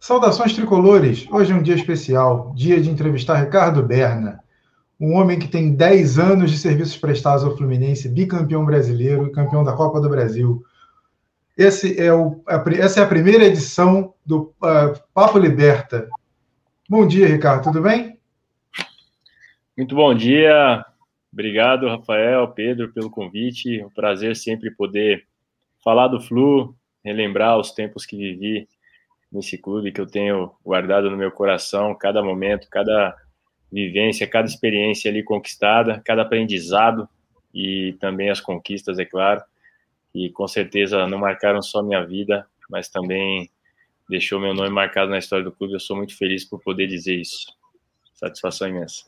Saudações tricolores! Hoje é um dia especial, dia de entrevistar Ricardo Berna, um homem que tem 10 anos de serviços prestados ao Fluminense, bicampeão brasileiro e campeão da Copa do Brasil. Esse é o, essa é a primeira edição do uh, Papo Liberta. Bom dia, Ricardo, tudo bem? Muito bom dia. Obrigado, Rafael, Pedro, pelo convite. É um prazer sempre poder falar do Flu, relembrar os tempos que vivi nesse clube que eu tenho guardado no meu coração, cada momento, cada vivência, cada experiência ali conquistada, cada aprendizado e também as conquistas, é claro, e com certeza não marcaram só minha vida, mas também deixou meu nome marcado na história do clube. Eu sou muito feliz por poder dizer isso. Satisfação imensa.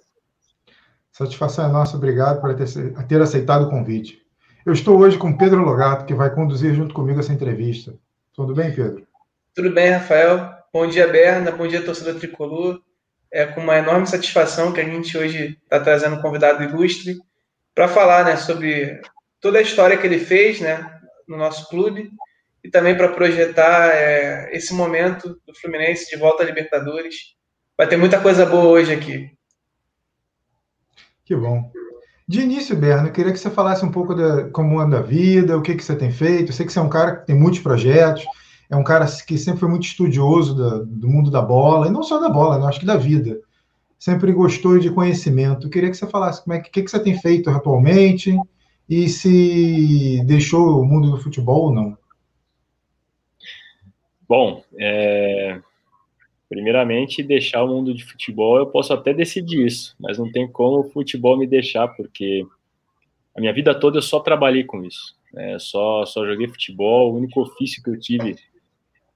Satisfação é nossa, obrigado por ter, ter aceitado o convite. Eu estou hoje com Pedro Logato, que vai conduzir junto comigo essa entrevista. Tudo bem, Pedro? Tudo bem, Rafael? Bom dia, Berna. Bom dia, torcedor tricolor. É com uma enorme satisfação que a gente hoje está trazendo um convidado ilustre para falar né, sobre toda a história que ele fez né, no nosso clube e também para projetar é, esse momento do Fluminense de volta à Libertadores. Vai ter muita coisa boa hoje aqui. Que bom. De início, Berna, eu queria que você falasse um pouco de como anda a vida, o que, que você tem feito. Eu sei que você é um cara que tem muitos projetos, é um cara que sempre foi muito estudioso do, do mundo da bola, e não só da bola, né? acho que da vida. Sempre gostou de conhecimento. Eu queria que você falasse como é que, que, que você tem feito atualmente e se deixou o mundo do futebol ou não. Bom, é... primeiramente, deixar o mundo de futebol, eu posso até decidir isso, mas não tem como o futebol me deixar, porque a minha vida toda eu só trabalhei com isso. Né? Só, só joguei futebol, o único ofício que eu tive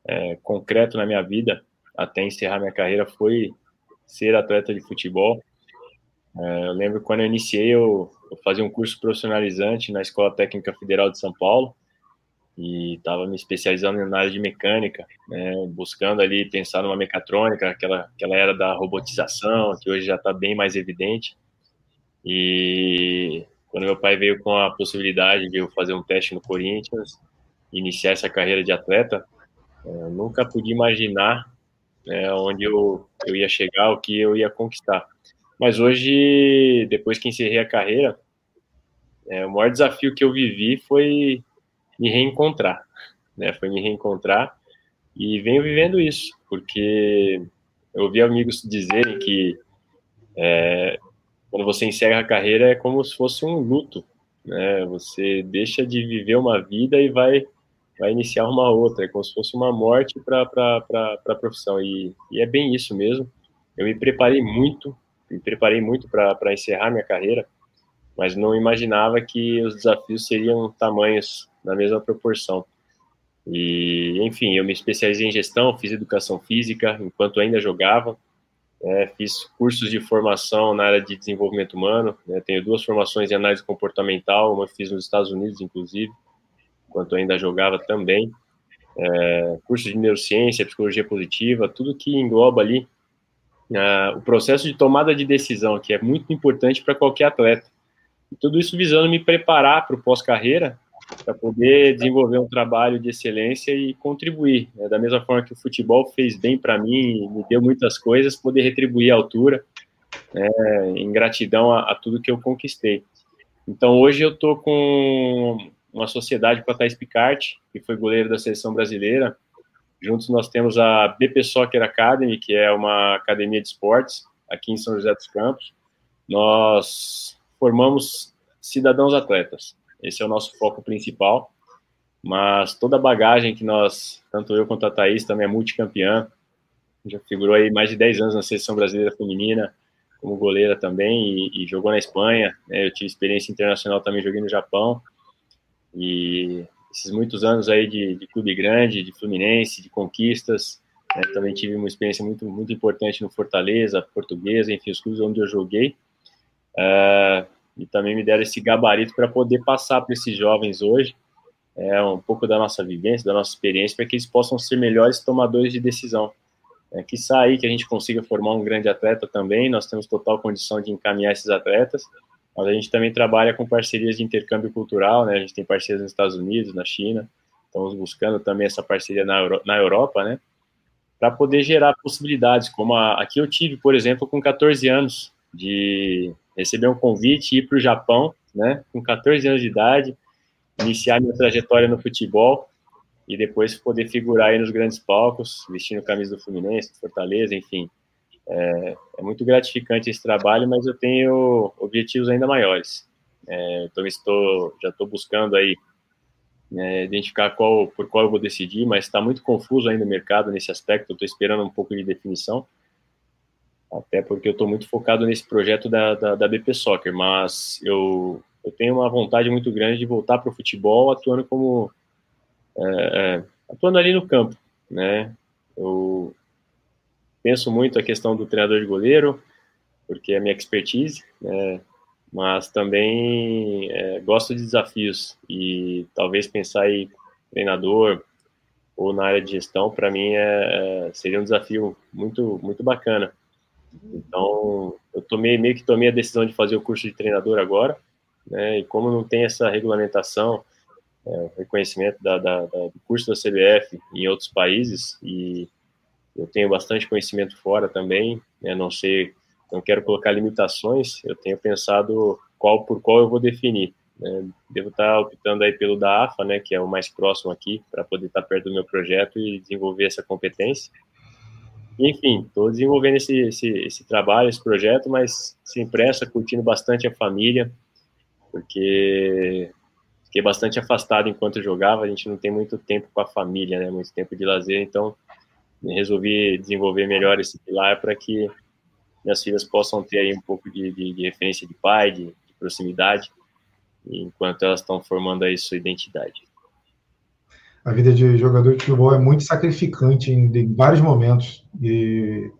é, concreto na minha vida até encerrar minha carreira foi ser atleta de futebol. É, eu lembro quando eu iniciei, eu, eu, fazia um curso profissionalizante na Escola Técnica Federal de São Paulo e estava me especializando na área de mecânica, né, buscando ali pensar numa mecatrônica, aquela, aquela era da robotização, que hoje já está bem mais evidente. E quando meu pai veio com a possibilidade de eu fazer um teste no Corinthians, iniciar essa carreira de atleta, eu nunca pude imaginar né, onde eu, eu ia chegar, o que eu ia conquistar. Mas hoje, depois que encerrei a carreira, é, o maior desafio que eu vivi foi me reencontrar, né? Foi me reencontrar e venho vivendo isso, porque eu ouvi amigos dizerem que é, quando você encerra a carreira é como se fosse um luto, né? Você deixa de viver uma vida e vai vai iniciar uma outra, é como se fosse uma morte para a profissão. E, e, é bem isso mesmo. Eu me preparei muito, me preparei muito para encerrar minha carreira, mas não imaginava que os desafios seriam tamanhos na mesma proporção. E, enfim, eu me especializei em gestão, fiz educação física enquanto ainda jogava, é, fiz cursos de formação na área de desenvolvimento humano, né, tenho duas formações em análise comportamental, uma fiz nos Estados Unidos, inclusive, enquanto ainda jogava também. É, curso de neurociência, psicologia positiva, tudo que engloba ali uh, o processo de tomada de decisão, que é muito importante para qualquer atleta. E tudo isso visando me preparar para o pós-carreira, para poder desenvolver um trabalho de excelência e contribuir. Né? Da mesma forma que o futebol fez bem para mim, me deu muitas coisas, poder retribuir à altura, né? em gratidão a, a tudo que eu conquistei. Então hoje eu estou com uma sociedade com a Thais Picard, que foi goleiro da seleção brasileira. Juntos nós temos a BP Soccer Academy, que é uma academia de esportes aqui em São José dos Campos. Nós formamos cidadãos atletas. Esse é o nosso foco principal. Mas toda a bagagem que nós, tanto eu quanto a Thaís, também é multicampeã, já figurou aí mais de 10 anos na seleção brasileira feminina, como goleira também, e, e jogou na Espanha. Né? Eu tive experiência internacional também, joguei no Japão. E esses muitos anos aí de, de clube grande, de Fluminense, de conquistas, né, também tive uma experiência muito, muito importante no Fortaleza, Portuguesa, enfim, os clubes onde eu joguei. Uh, e também me deram esse gabarito para poder passar para esses jovens hoje é, um pouco da nossa vivência, da nossa experiência, para que eles possam ser melhores tomadores de decisão. É, que sair que a gente consiga formar um grande atleta também, nós temos total condição de encaminhar esses atletas, mas a gente também trabalha com parcerias de intercâmbio cultural, né? A gente tem parcerias nos Estados Unidos, na China. Estamos buscando também essa parceria na, Euro na Europa, né? para poder gerar possibilidades, como aqui eu tive, por exemplo, com 14 anos, de receber um convite e ir para o Japão, né, com 14 anos de idade, iniciar minha trajetória no futebol e depois poder figurar aí nos grandes palcos, vestindo camisa do Fluminense, do Fortaleza, enfim. É, é, muito gratificante esse trabalho, mas eu tenho objetivos ainda maiores. É, então estou, já estou buscando aí é, identificar qual, por qual eu vou decidir, mas está muito confuso ainda o mercado nesse aspecto. Estou esperando um pouco de definição, até porque eu estou muito focado nesse projeto da, da, da BP Soccer, mas eu, eu tenho uma vontade muito grande de voltar para o futebol atuando como é, é, atuando ali no campo, né? Eu penso muito a questão do treinador de goleiro, porque é a minha expertise, né? mas também é, gosto de desafios e talvez pensar em treinador ou na área de gestão para mim é, é, seria um desafio muito muito bacana. Então eu tomei meio que tomei a decisão de fazer o curso de treinador agora, né? E como não tem essa regulamentação, é, reconhecimento da, da, da, do curso da CBF em outros países e eu tenho bastante conhecimento fora também, né? não sei, não quero colocar limitações, eu tenho pensado qual por qual eu vou definir. Né? Devo estar optando aí pelo da AFA, né, que é o mais próximo aqui, para poder estar perto do meu projeto e desenvolver essa competência. enfim, estou desenvolvendo esse, esse, esse trabalho, esse projeto, mas sem pressa, curtindo bastante a família, porque fiquei bastante afastado enquanto jogava, a gente não tem muito tempo com a família, né, muito tempo de lazer, então resolvi desenvolver melhor esse pilar para que minhas filhas possam ter aí um pouco de, de, de referência de pai, de, de proximidade, enquanto elas estão formando aí sua identidade. A vida de jogador de futebol é muito sacrificante em, em vários momentos e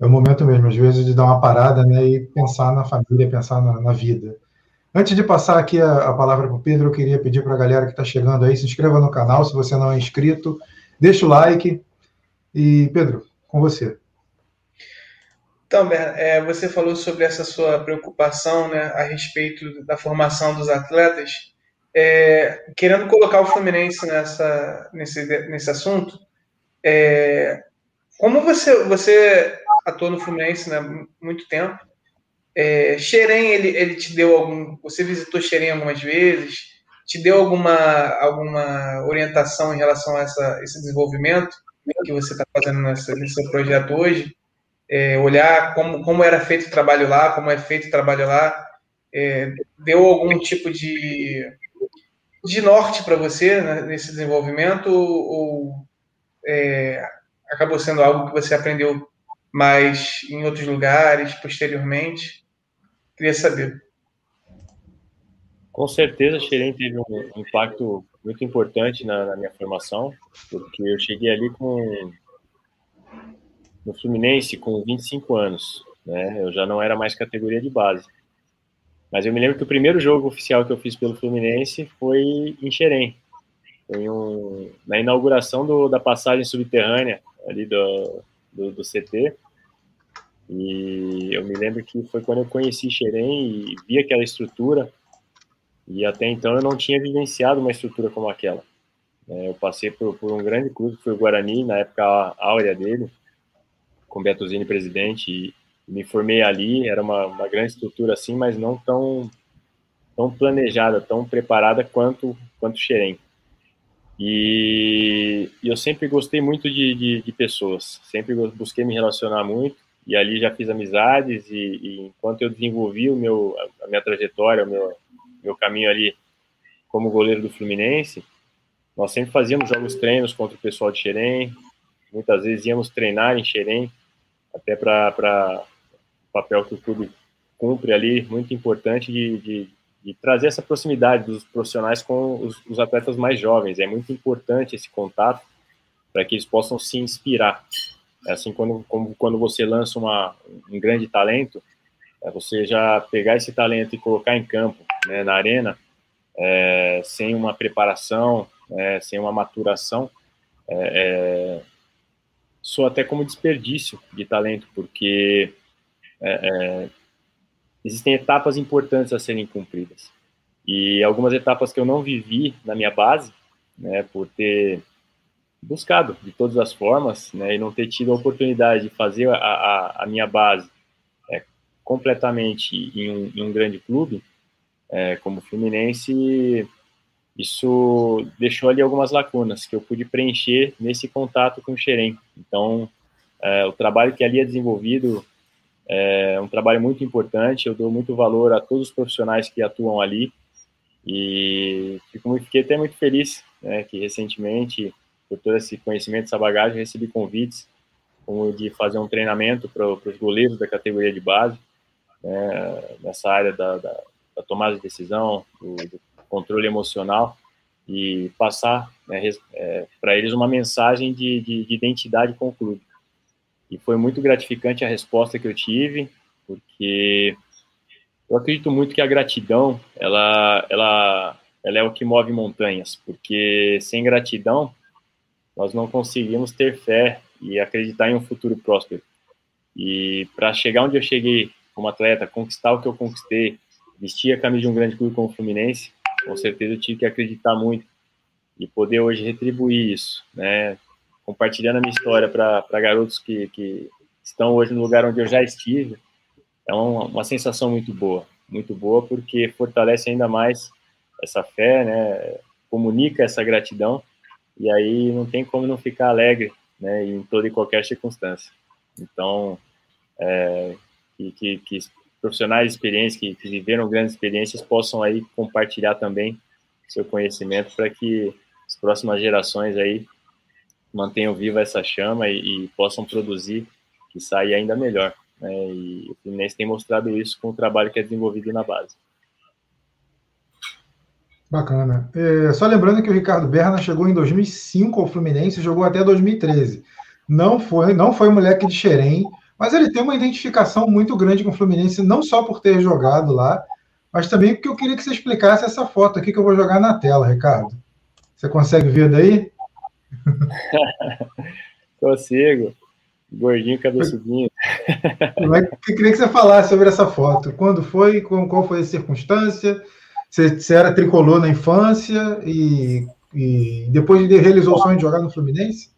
é o momento mesmo, às vezes, de dar uma parada né, e pensar na família, pensar na, na vida. Antes de passar aqui a, a palavra para o Pedro, eu queria pedir para a galera que está chegando aí, se inscreva no canal, se você não é inscrito, deixa o like, e, Pedro, com você. Então, é, você falou sobre essa sua preocupação né, a respeito da formação dos atletas. É, querendo colocar o Fluminense nessa, nesse, nesse assunto, é, como você, você atuou no Fluminense né, muito tempo, é, Xerém, ele, ele te deu algum. Você visitou Xerém algumas vezes? Te deu alguma, alguma orientação em relação a essa, esse desenvolvimento? Que você está fazendo nessa, nesse seu projeto hoje, é, olhar como, como era feito o trabalho lá, como é feito o trabalho lá, é, deu algum tipo de, de norte para você né, nesse desenvolvimento ou é, acabou sendo algo que você aprendeu mais em outros lugares, posteriormente? Queria saber. Com certeza, Xerém teve um impacto muito importante na, na, minha formação, porque eu cheguei ali com no Fluminense com 25 anos, né? Eu já não era mais categoria de base. Mas eu me lembro que o primeiro jogo oficial que eu fiz pelo Fluminense foi em Xerém. Foi um, na inauguração do, da passagem subterrânea ali do, do, do, CT. E eu me lembro que foi quando eu conheci Xerém e vi aquela estrutura e até então eu não tinha vivenciado uma estrutura como aquela. É, eu passei por, por, um grande clube, que foi o Guarani, na época áurea dele, com Betuzini presidente, e me formei ali. Era uma, uma grande estrutura assim, mas não tão, tão planejada, tão preparada quanto, quanto Xerém. E, e eu sempre gostei muito de, de, de, pessoas, sempre busquei me relacionar muito, e ali já fiz amizades, e, e enquanto eu desenvolvi o meu, a minha trajetória, o meu, meu caminho ali como goleiro do Fluminense, nós sempre fazíamos jogos treinos contra o pessoal de Xerém, muitas vezes íamos treinar em Xerém, até para o papel que o clube cumpre ali, muito importante de, de, de trazer essa proximidade dos profissionais com os, os, atletas mais jovens. É muito importante esse contato para que eles possam se inspirar. É assim, quando, como, quando você lança uma, um grande talento, é você já pegar esse talento e colocar em campo, né, na arena, é, sem uma preparação, é, sem uma maturação, é, é soa até como desperdício de talento, porque é, é, existem etapas importantes a serem cumpridas. E algumas etapas que eu não vivi na minha base, né, por ter buscado de todas as formas, né, e não ter tido a oportunidade de fazer a, a, a minha base completamente em um, em um, grande clube, é, como o Fluminense, isso deixou ali algumas lacunas que eu pude preencher nesse contato com o Xerém. Então, é, o trabalho que ali é desenvolvido é um trabalho muito importante, eu dou muito valor a todos os profissionais que atuam ali, e fico, fiquei até muito feliz né, que recentemente por todo esse conhecimento, essa bagagem, recebi convites como de fazer um treinamento para os goleiros da categoria de base, né, nessa área da, da, da, tomada de decisão, do, do, controle emocional, e passar né, é, para eles uma mensagem de, de, de, identidade com o clube. E foi muito gratificante a resposta que eu tive, porque eu acredito muito que a gratidão, ela, ela, ela é o que move montanhas, porque sem gratidão, nós não conseguimos ter fé e acreditar em um futuro próspero. E para chegar onde eu cheguei como atleta, conquistar o que eu conquistei, vestir a camisa de um grande clube como o Fluminense, com certeza eu tive que acreditar muito e poder hoje retribuir isso, né? Compartilhando a minha história para garotos que, que estão hoje no lugar onde eu já estive, é uma, uma sensação muito boa, muito boa porque fortalece ainda mais essa fé, né? Comunica essa gratidão e aí não tem como não ficar alegre, né, em toda e qualquer circunstância. Então, é, que, que, que, profissionais experientes que, que viveram grandes experiências possam aí compartilhar também seu conhecimento para que as próximas gerações aí mantenham viva essa chama e, e possam produzir que saia ainda melhor. Né? E o Fluminense tem mostrado isso com o trabalho que é desenvolvido na base. Bacana. É, só lembrando que o Ricardo Berna chegou em 2005 ao Fluminense, jogou até 2013. Não foi, não foi moleque de Xerém, mas ele tem uma identificação muito grande com o Fluminense, não só por ter jogado lá, mas também porque eu queria que você explicasse essa foto aqui que eu vou jogar na tela, Ricardo. Você consegue ver daí? Consigo. Gordinho, cabeçudinho. Eu queria que você falasse sobre essa foto. Quando foi? Qual foi a circunstância? Você, você era tricolor na infância e, e depois realizou o sonho de jogar no Fluminense?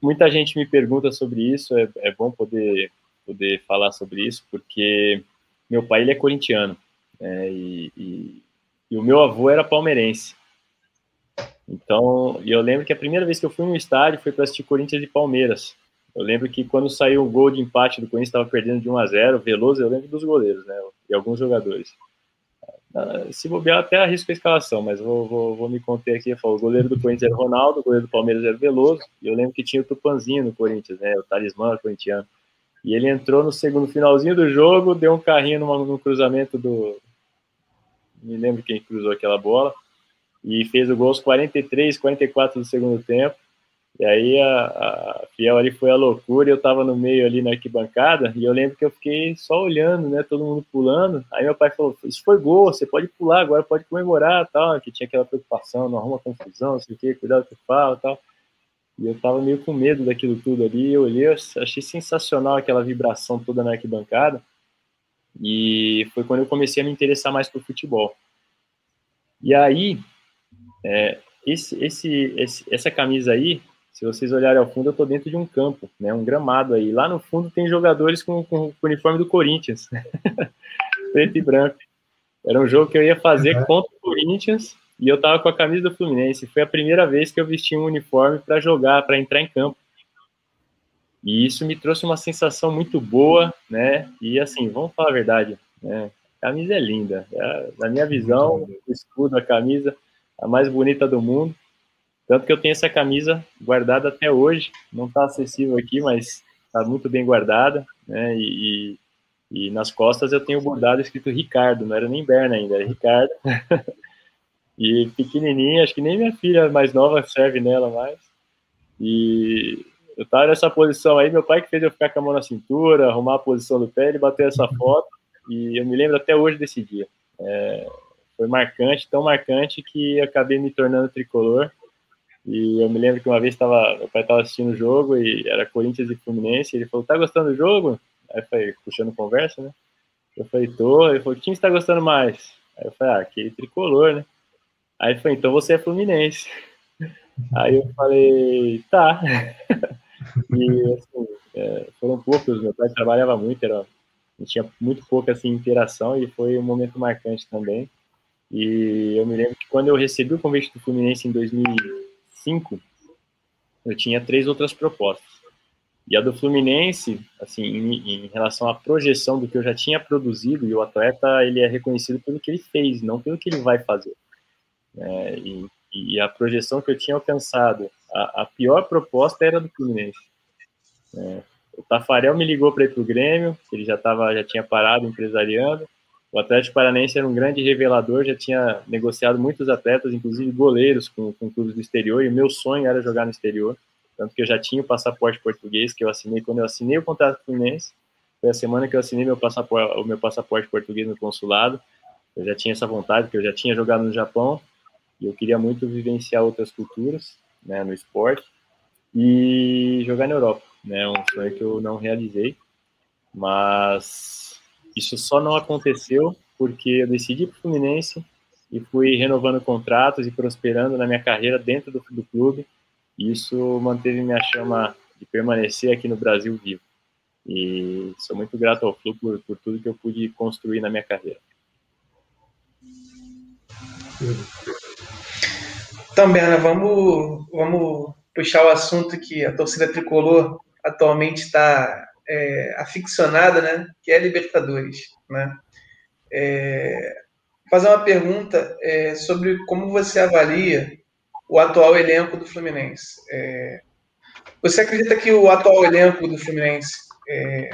Muita gente me pergunta sobre isso, é, é bom poder, poder falar sobre isso, porque meu pai ele é corintiano né, e, e, e o meu avô era palmeirense. Então, eu lembro que a primeira vez que eu fui no estádio foi para assistir Corinthians e Palmeiras. Eu lembro que quando saiu o gol de empate do Corinthians, estava perdendo de 1 a 0 Veloso, eu lembro dos goleiros, né? E alguns jogadores. Ah, se bobear, até arrisco a escalação, mas vou, vou, vou me conter aqui. O goleiro do Corinthians era Ronaldo, o goleiro do Palmeiras era Veloso, e eu lembro que tinha o Tupanzinho no Corinthians, né? O talismã corintiano. E ele entrou no segundo finalzinho do jogo, deu um carrinho numa, no cruzamento do. Me lembro quem cruzou aquela bola. E fez o gol aos 43, 44 do segundo tempo. E aí a, a Fiel ali foi a loucura, eu tava no meio ali na arquibancada, e eu lembro que eu fiquei só olhando, né, todo mundo pulando. Aí meu pai falou: Isso foi gol, você pode pular agora, pode comemorar, tal. Que tinha aquela preocupação, não arruma confusão, não sei o quê, cuidado que fala, tal. E eu tava meio com medo daquilo tudo ali. Eu olhei, eu achei sensacional aquela vibração toda na arquibancada. E foi quando eu comecei a me interessar mais por futebol. E aí, é, esse, esse, esse, essa camisa aí, se vocês olharem ao fundo, eu estou dentro de um campo, né, um gramado aí. Lá no fundo tem jogadores com, com, com o uniforme do Corinthians, preto e branco. Era um jogo que eu ia fazer uhum. contra o Corinthians e eu estava com a camisa do Fluminense. Foi a primeira vez que eu vesti um uniforme para jogar, para entrar em campo. E isso me trouxe uma sensação muito boa, né? E assim, vamos falar a verdade, né? A camisa é linda. É, na minha visão, o escudo, a camisa, a mais bonita do mundo. Tanto que eu tenho essa camisa guardada até hoje, não está acessível aqui, mas está muito bem guardada, né? E, e, e, nas costas eu tenho bordado escrito Ricardo, não era nem Berna ainda, era Ricardo. e pequenininha, acho que nem minha filha mais nova serve nela mais. E eu estava nessa posição aí, meu pai que fez eu ficar com a mão na cintura, arrumar a posição do pé, ele bateu essa foto, e eu me lembro até hoje desse dia. É, foi marcante, tão marcante que acabei me tornando tricolor e eu me lembro que uma vez tava, meu pai estava assistindo o jogo e era Corinthians e Fluminense. E ele falou: Tá gostando do jogo? Aí eu falei, puxando conversa, né? Eu falei: Tô. Ele falou: Quem está gostando mais? Aí eu falei: Ah, aquele tricolor, né? Aí ele falou: Então você é Fluminense. Aí eu falei, tá. e assim, é, foram poucos, meu pai trabalhava muito, era, tinha muito pouca assim, interação e foi um momento marcante também. E eu me lembro que quando eu recebi o convite do Fluminense em 2005, eu tinha três outras propostas. E a do Fluminense, assim, em, em, relação à projeção do que eu já tinha produzido, e o atleta ele é reconhecido pelo que ele fez, não pelo que ele vai fazer. É, e, e, a projeção que eu tinha alcançado, a, a pior proposta era do Fluminense. É, o Tafarel me ligou para ir para o Grêmio, ele já tava, já tinha parado empresariando. O Atlético Paranaense era um grande revelador, já tinha negociado muitos atletas, inclusive goleiros com, com clubes do exterior, e o meu sonho era jogar no exterior, tanto que eu já tinha o passaporte português, que eu assinei quando eu assinei o contrato com o Fluminense, foi a semana que eu assinei meu o meu passaporte português no consulado, eu já tinha essa vontade, porque eu já tinha jogado no Japão, e eu queria muito vivenciar outras culturas, né, no esporte, e jogar na Europa, né, um sonho que eu não realizei, mas isso só não aconteceu porque eu decidi para o Fluminense e fui renovando contratos e prosperando na minha carreira dentro do, do clube. E isso manteve minha chama de permanecer aqui no Brasil vivo. E sou muito grato ao clube por, por tudo que eu pude construir na minha carreira. Então, Berna, vamos, vamos puxar o assunto que a torcida tricolor atualmente está é, aficionada, né, que é Libertadores, né? É, fazer uma pergunta é, sobre como você avalia o atual elenco do Fluminense. É, você acredita que o atual elenco do Fluminense é,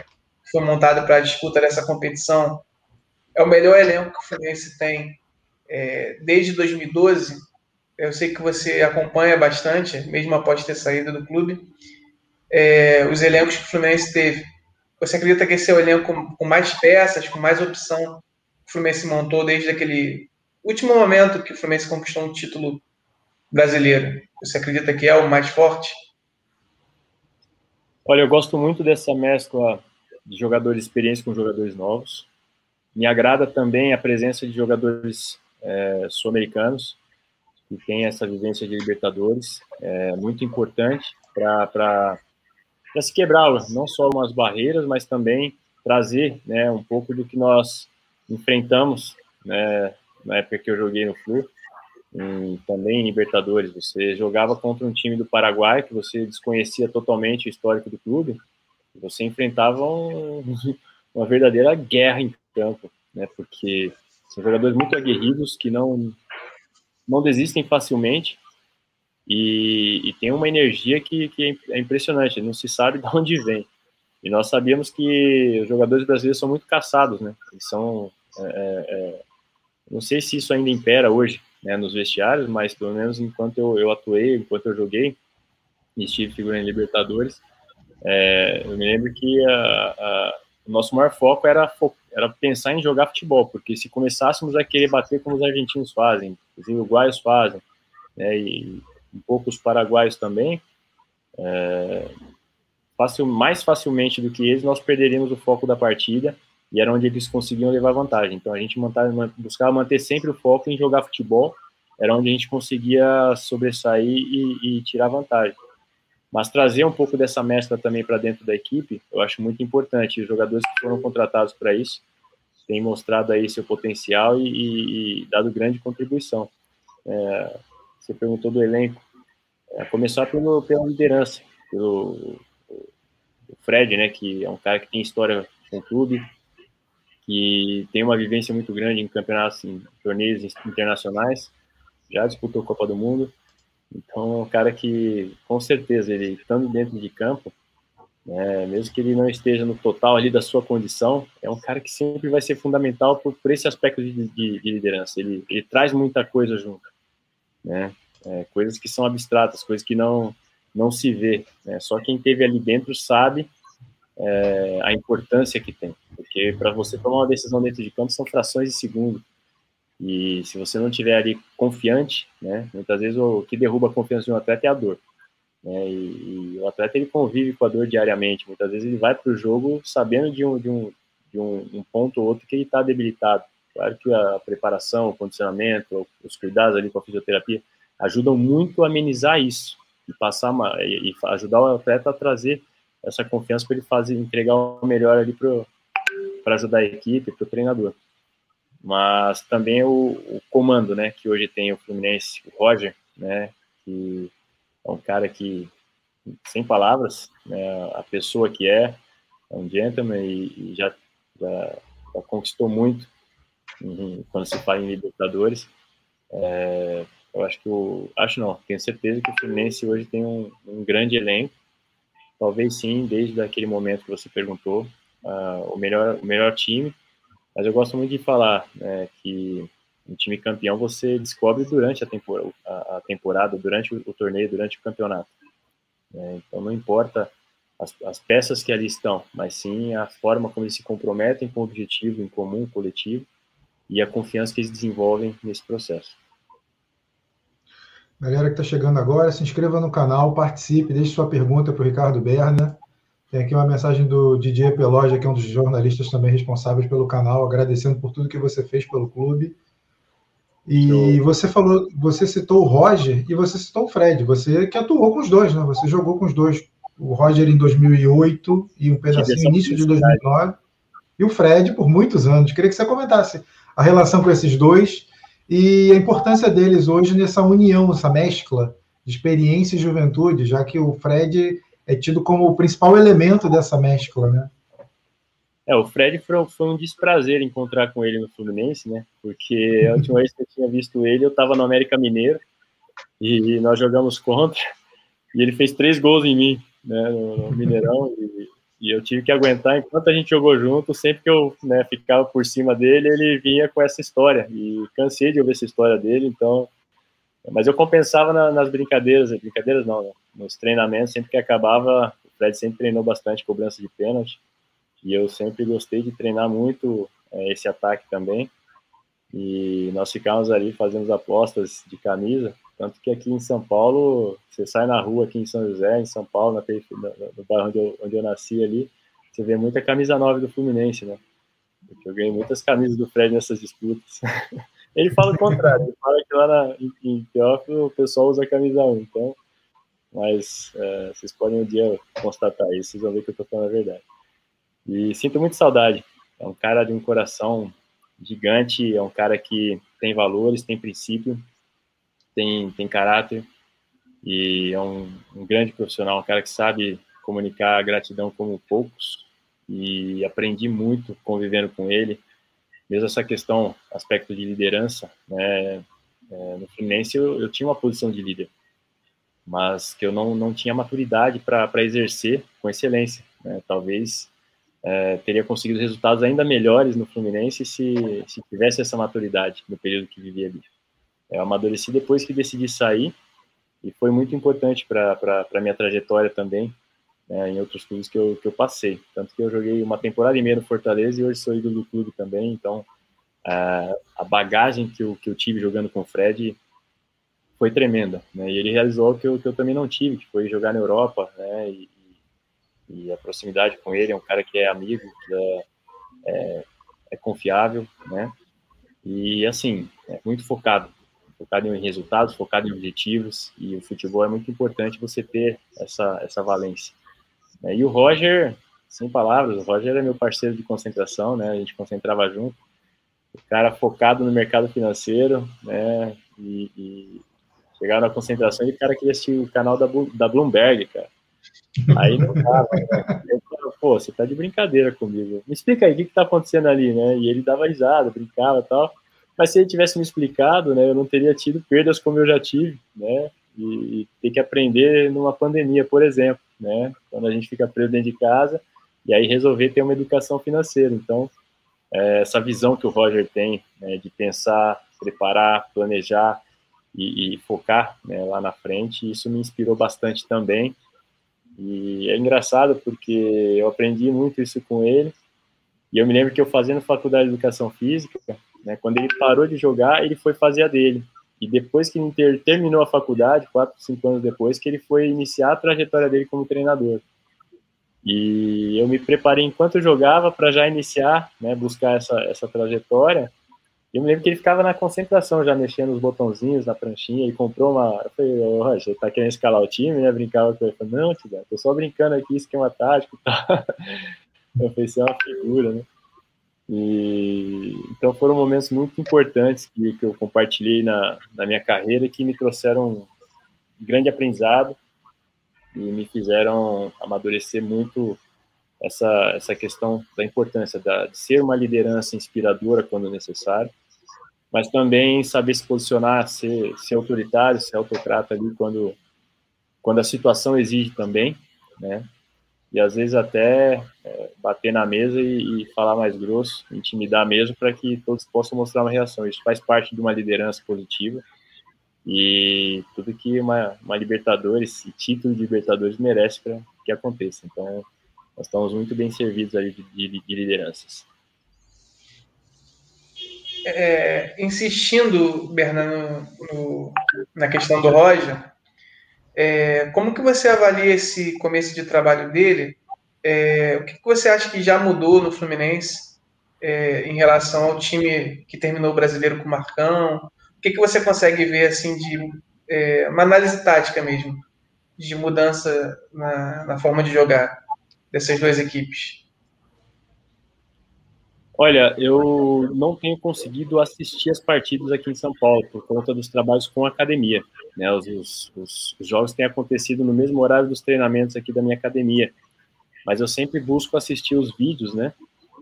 foi montado para a disputa dessa competição é o melhor elenco que o Fluminense tem é, desde 2012? Eu sei que você acompanha bastante, mesmo após ter saído do clube é, os elencos que o Fluminense teve. Você acredita que esse é o elenco com, com mais peças, com mais opção que o Fluminense montou desde aquele último momento que o Fluminense conquistou um título brasileiro? Você acredita que é o mais forte? Olha, eu gosto muito dessa mescla de jogadores experientes com jogadores novos. Me agrada também a presença de jogadores é, sul-americanos que têm essa vivência de Libertadores. É muito importante para para se quebrar não só umas barreiras, mas também trazer né, um pouco do que nós enfrentamos né, na época que eu joguei no Flu, e também em Libertadores. Você jogava contra um time do Paraguai que você desconhecia totalmente o histórico do clube, você enfrentava um, uma verdadeira guerra em campo, né, porque são jogadores muito aguerridos que não, não desistem facilmente e, e tem uma energia que, que é impressionante, não se sabe de onde vem. E nós sabíamos que os jogadores brasileiros são muito caçados, né? Eles são. É, é, é, não sei se isso ainda impera hoje né, nos vestiários, mas pelo menos enquanto eu, eu atuei, enquanto eu joguei e estive figurando em Libertadores, é, eu me lembro que a, a, o nosso maior foco era, era pensar em jogar futebol, porque se começássemos a querer bater como os argentinos fazem, os uruguaios fazem, né, e um pouco os paraguaios também, é, fácil, mais facilmente do que eles, nós perderíamos o foco da partida e era onde eles conseguiam levar vantagem. Então a gente montava, buscava manter sempre o foco em jogar futebol, era onde a gente conseguia sobressair e, e tirar vantagem. Mas trazer um pouco dessa mescla também para dentro da equipe, eu acho muito importante. Os jogadores que foram contratados para isso têm mostrado aí seu potencial e, e, e dado grande contribuição. É, você perguntou do elenco. É, começar pelo, pela liderança, pelo Fred, né, que é um cara que tem história com o clube, que tem uma vivência muito grande em campeonatos, em torneios internacionais, já disputou a Copa do Mundo, então é um cara que, com certeza, ele estando dentro de campo, né, mesmo que ele não esteja no total ali da sua condição, é um cara que sempre vai ser fundamental por, por esse aspecto de, de, de liderança. Ele, ele traz muita coisa junto, né? É, coisas que são abstratas, coisas que não não se vê. Né? Só quem teve ali dentro sabe é, a importância que tem, porque para você tomar uma decisão dentro de campo são frações de segundo. E se você não tiver ali confiante, né, muitas vezes o que derruba a confiança de um atleta é a dor. Né, e, e, o atleta ele convive com a dor diariamente. Muitas vezes ele vai para o jogo sabendo de um, de um, de um, um ponto ou outro que ele está debilitado. Claro que a preparação, o condicionamento, os cuidados ali com a fisioterapia ajudam muito a amenizar isso e passar uma, e, e ajudar o atleta a trazer essa confiança para ele fazer entregar o melhor ali para ajudar a equipe, para o treinador. Mas também o, o, comando, né, que hoje tem o Fluminense, o Roger, né, que é um cara que sem palavras, né, a pessoa que é, é um gentleman e, e já, já, já, conquistou muito quando se fala em Libertadores. É, eu acho que o. Acho não, tenho certeza que o Fluminense hoje tem um, um grande elenco. Talvez sim, desde aquele momento que você perguntou, uh, o, melhor, o melhor time. Mas eu gosto muito de falar né, que um time campeão você descobre durante a temporada, a, a temporada durante o, o, torneio, durante o campeonato. É, então não importa as, as, peças que ali estão, mas sim a forma como eles se comprometem com o objetivo em comum, coletivo, e a confiança que eles desenvolvem nesse processo. Galera que está chegando agora, se inscreva no canal, participe, deixe sua pergunta para o Ricardo Berna. Tem aqui uma mensagem do Didier Peloja, que é um dos jornalistas também responsáveis pelo canal, agradecendo por tudo que você fez pelo clube. E você falou, você citou o Roger e você citou o Fred. Você que atuou com os dois, né? Você jogou com os dois. O Roger em 2008 e um pedacinho início de 2009. E o Fred por muitos anos. Queria que você comentasse a relação com esses dois e a importância deles hoje nessa união, essa mescla de experiência e juventude, já que o Fred é tido como o principal elemento dessa mescla, né? É, o Fred foi, foi, um desprazer encontrar com ele no Fluminense, né? Porque a última vez que eu tinha visto ele, eu estava no América Mineiro e nós jogamos contra e ele fez três gols em mim, né? No, no Mineirão e, e, eu tive que aguentar enquanto a gente jogou junto. Sempre que eu né, ficava por cima dele, ele vinha com essa história e cansei de ouvir essa história dele. Então, mas eu compensava na, nas brincadeiras, brincadeiras não, né? nos treinamentos sempre que acabava, o Fred sempre treinou bastante cobrança de pênalti e eu sempre gostei de treinar muito é, esse ataque também. E nós ficávamos ali fazendo apostas de camisa, tanto que aqui em São Paulo, você sai na rua aqui em São José, em São Paulo, na, no bairro onde eu, onde eu nasci ali, você vê muita camisa 9 do Fluminense, né? Eu joguei muitas camisas do Fred nessas disputas. ele fala o contrário, ele fala que lá na, em, em Teófilo o pessoal usa camisa 1, então, mas é, vocês podem um dia constatar isso, vocês vão ver que eu tô falando a verdade. E sinto muito saudade. É um cara de um coração gigante, é um cara que tem valores, tem princípio, tem, tem caráter e é um, um grande profissional, um cara que sabe comunicar gratidão como poucos e aprendi muito convivendo com ele. Mesmo essa questão, aspecto de liderança, né? É, no Fluminense eu, eu, tinha uma posição de líder, mas que eu não, não tinha maturidade para exercer com excelência. Né? Talvez é, teria conseguido resultados ainda melhores no Fluminense se, se tivesse essa maturidade no período que vivia ali. Eu amadureci depois que decidi sair e foi muito importante para a minha trajetória também, né, em outros clubes que eu, que eu passei. Tanto que eu joguei uma temporada e meia no Fortaleza e hoje sou ídolo do clube também, então a, a bagagem que eu, que eu tive jogando com o Fred foi tremenda, né, e ele realizou o que eu, que eu também não tive, que foi jogar na Europa, né, e, e a proximidade com ele é um cara que é amigo, que é, é, é confiável, né? E assim, é muito focado, focado em resultados, focado em objetivos, e o futebol é muito importante você ter essa, essa valência. E o Roger, sem palavras, o Roger é meu parceiro de concentração, né? A gente concentrava junto. O cara focado no mercado financeiro, né? E, e chegar na concentração e o cara queria assistir o canal da, da Bloomberg, cara. Aí não dava, né? Eu falava, pô, você tá de brincadeira comigo. Me explica aí o que, que tá acontecendo ali, né? E ele dava risada, brincava e tal. Mas se ele tivesse me explicado, né, eu não teria tido perdas como eu já tive, né? E, e ter que aprender numa pandemia, por exemplo, né? Quando a gente fica preso dentro de casa e aí resolver ter uma educação financeira. Então, é, essa visão que o Roger tem né, de pensar, preparar, planejar e, e focar né, lá na frente, isso me inspirou bastante também e é engraçado porque eu aprendi muito isso com ele. E eu me lembro que eu fazendo faculdade de educação física, né, quando ele parou de jogar, ele foi fazer a dele. E depois que ele terminou a faculdade, quatro, cinco anos depois, que ele foi iniciar a trajetória dele como treinador. E eu me preparei enquanto eu jogava para já iniciar, né, buscar essa, essa trajetória. Eu me lembro que ele ficava na concentração, já mexendo os botãozinhos na pranchinha, e comprou uma. Eu falei, ô, Roger, tá querendo escalar o time, né? Brincava com ele. Falei, não, tio, tô só brincando aqui, esquema tático e tal. Eu você é uma figura, né? E, então foram momentos muito importantes que, que eu compartilhei na, na minha carreira que me trouxeram um grande aprendizado e me fizeram amadurecer muito essa, essa questão da importância da, de ser uma liderança inspiradora quando necessário, mas também saber se posicionar, ser, ser autoritário, ser autocrata ali quando, quando a situação exige também, né? E às vezes até é, bater na mesa e, e, falar mais grosso, intimidar mesmo, para que todos possam mostrar uma reação. Isso faz parte de uma liderança positiva e tudo que uma, uma Libertadores, título de Libertadores merece para que aconteça. Então, nós estamos muito bem servidos ali de, de, de lideranças. É, insistindo, Bernardo, no, na questão do Roger, é, como que você avalia esse começo de trabalho dele? É, o que, que, você acha que já mudou no Fluminense é, em relação ao time que terminou o brasileiro com o Marcão? O que, que você consegue ver assim de é, uma análise tática mesmo, de mudança na, na forma de jogar dessas duas equipes? Olha, eu não tenho conseguido assistir as partidas aqui em São Paulo por conta dos trabalhos com a academia. Né? Os, os, os, jogos têm acontecido no mesmo horário dos treinamentos aqui da minha academia, mas eu sempre busco assistir os vídeos, né?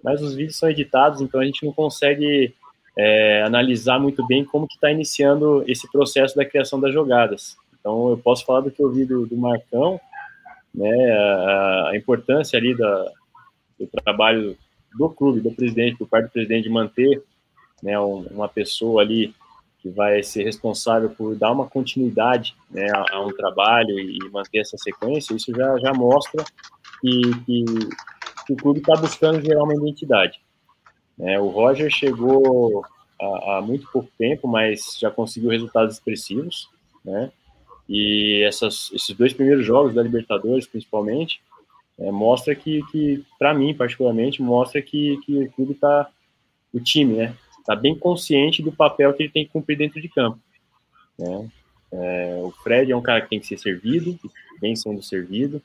Mas os vídeos são editados, então a gente não consegue é, analisar muito bem como que está iniciando esse processo da criação das jogadas. Então eu posso falar do que eu vi do, do Marcão, né? A, a importância ali da, do trabalho do clube, do presidente, por parte do presidente de manter né, uma pessoa ali que vai ser responsável por dar uma continuidade né, a, a, um trabalho e manter essa sequência, isso já, já mostra que, que, que o clube está buscando gerar uma identidade. É, o Roger chegou há, há, muito pouco tempo, mas já conseguiu resultados expressivos, né? E essas, esses dois primeiros jogos da Libertadores, principalmente, é, mostra que, que para mim, particularmente, mostra que, que o clube está, o time, né, está bem consciente do papel que ele tem que cumprir dentro de campo. Né? É, o Fred é um cara que tem que ser servido, vem sendo servido.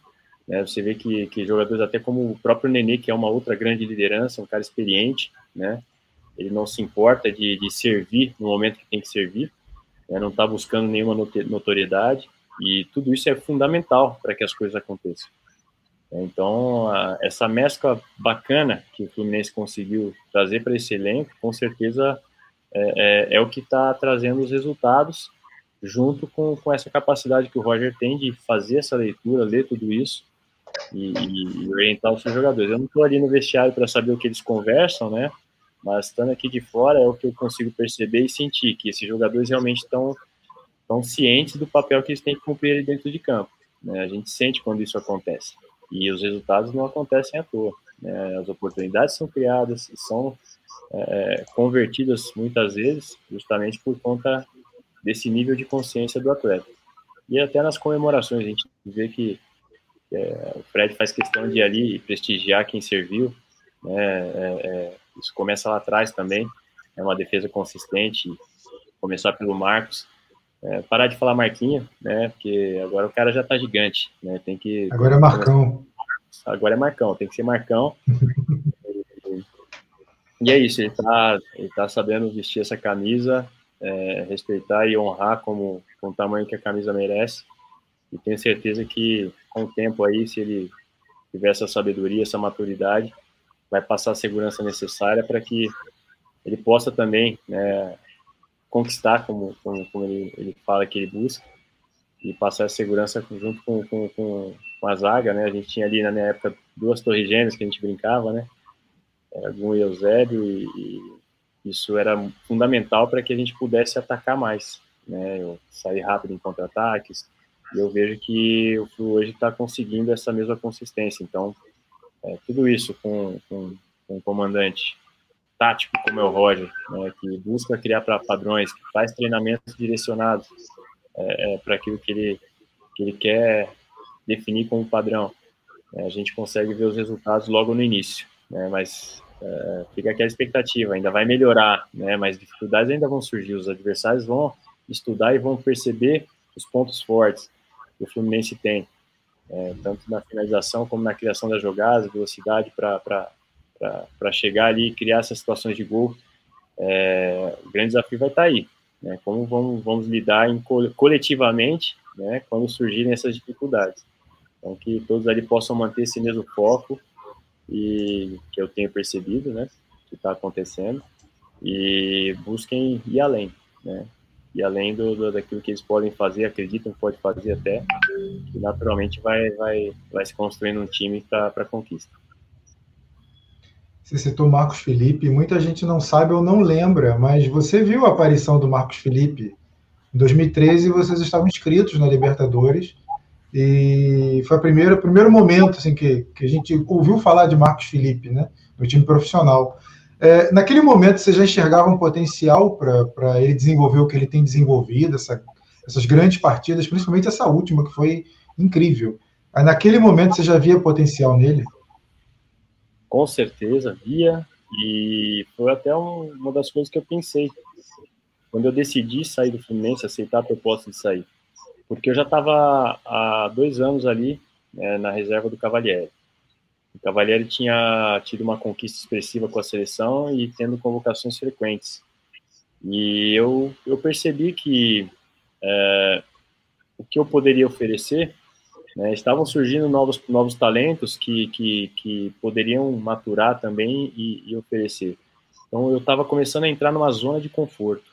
Né? Você vê que, que jogadores, até como o próprio Nenê, que é uma outra grande liderança, um cara experiente, né? ele não se importa de, de servir no momento que tem que servir, né? não está buscando nenhuma notoriedade, e tudo isso é fundamental para que as coisas aconteçam. Então, essa mescla bacana que o Fluminense conseguiu trazer para esse elenco, com certeza é, é, é o que está trazendo os resultados, junto com, com essa capacidade que o Roger tem de fazer essa leitura, ler tudo isso e, e orientar os seus jogadores. Eu não estou ali no vestiário para saber o que eles conversam, né? Mas estando aqui de fora é o que eu consigo perceber e sentir que esses jogadores realmente estão estão cientes do papel que eles têm que cumprir dentro de campo. Né? A gente sente quando isso acontece. E os resultados não acontecem à toa. Né? As oportunidades são criadas são é, convertidas muitas vezes justamente por conta desse nível de consciência do atleta. E até nas comemorações a gente vê que é, o Fred faz questão de ir ali e prestigiar quem serviu. Né? É, é, isso começa lá atrás também. É uma defesa consistente. Começar pelo Marcos. É, parar de falar Marquinha, né? Porque agora o cara já tá gigante, né? Tem que. Agora é Marcão. Agora é Marcão, tem que ser Marcão. e é isso, ele tá, ele tá sabendo vestir essa camisa, é, respeitar e honrar como com o tamanho que a camisa merece. E tenho certeza que com o tempo aí, se ele tiver essa sabedoria, essa maturidade, vai passar a segurança necessária para que ele possa também né, conquistar, como, como, como ele, ele, fala que ele busca, e passar a segurança junto com, com, com, a zaga, né? A gente tinha ali na minha época duas torres gêmeas que a gente brincava, né? Era Gun e Eusébio, e, e isso era fundamental para que a gente pudesse atacar mais, né? Eu sair rápido em contra-ataques, e eu vejo que o Flu hoje está conseguindo essa mesma consistência. Então, é, tudo isso com, com, com um comandante tático como é o Roger, né, que busca criar para padrões, que faz treinamentos direcionados é, é, para aquilo que ele, que ele quer definir como padrão. É, a gente consegue ver os resultados logo no início, né, mas é, fica aquela expectativa, ainda vai melhorar, né? Mas dificuldades ainda vão surgir, os adversários vão estudar e vão perceber os pontos fortes que o Fluminense tem, é, tanto na finalização como na criação das jogadas, velocidade para chegar ali e criar essas situações de gol. É, o grande desafio vai estar tá aí, né? Como vamos, vamos lidar em, coletivamente, né? Quando surgirem essas dificuldades. Então, que todos ali possam manter esse mesmo foco e que eu tenho percebido, né, que está acontecendo e busquem ir além, né, e além do, do, daquilo que eles podem fazer, acreditam que pode fazer até, que naturalmente vai, vai, vai se construindo um time para conquista. Você citou Marcos Felipe, muita gente não sabe ou não lembra, mas você viu a aparição do Marcos Felipe em 2013, vocês estavam inscritos na Libertadores e foi o primeiro, primeiro momento assim, que, que a gente ouviu falar de Marcos Felipe, né, no time profissional. É, naquele momento, você já enxergava um potencial para ele desenvolver o que ele tem desenvolvido, essa, essas grandes partidas, principalmente essa última, que foi incrível. Naquele momento, você já via potencial nele? Com certeza, via. E foi até um, uma das coisas que eu pensei. Quando eu decidi sair do Fluminense, aceitar a proposta de sair porque eu já estava há dois anos ali né, na reserva do Cavalieri. O Cavalieri tinha tido uma conquista expressiva com a seleção e tendo convocações frequentes. E eu, eu percebi que é, o que eu poderia oferecer, né, estavam surgindo novos, novos talentos que, que, que poderiam maturar também e, e oferecer. Então eu estava começando a entrar numa zona de conforto.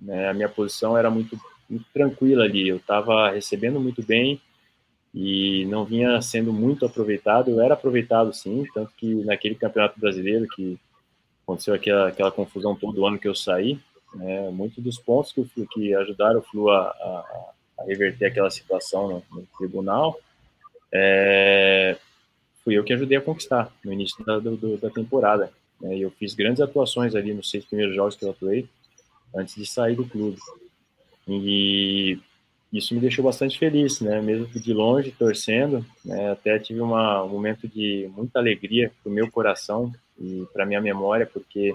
Né, a minha posição era muito muito tranquila ali. Eu estava recebendo muito bem e não vinha sendo muito aproveitado. Eu era aproveitado sim, tanto que naquele campeonato brasileiro que aconteceu aquela, aquela confusão todo ano que eu saí, né, muitos dos pontos que, que ajudaram o Flu a, a, a reverter aquela situação no, no tribunal, é, fui eu que ajudei a conquistar no início da, do, da temporada. Né, eu fiz grandes atuações ali nos seis primeiros jogos que eu atuei antes de sair do clube. E isso me deixou bastante feliz, né? Mesmo de longe, torcendo, né? Até tive uma, um momento de muita alegria para o meu coração e para minha memória, porque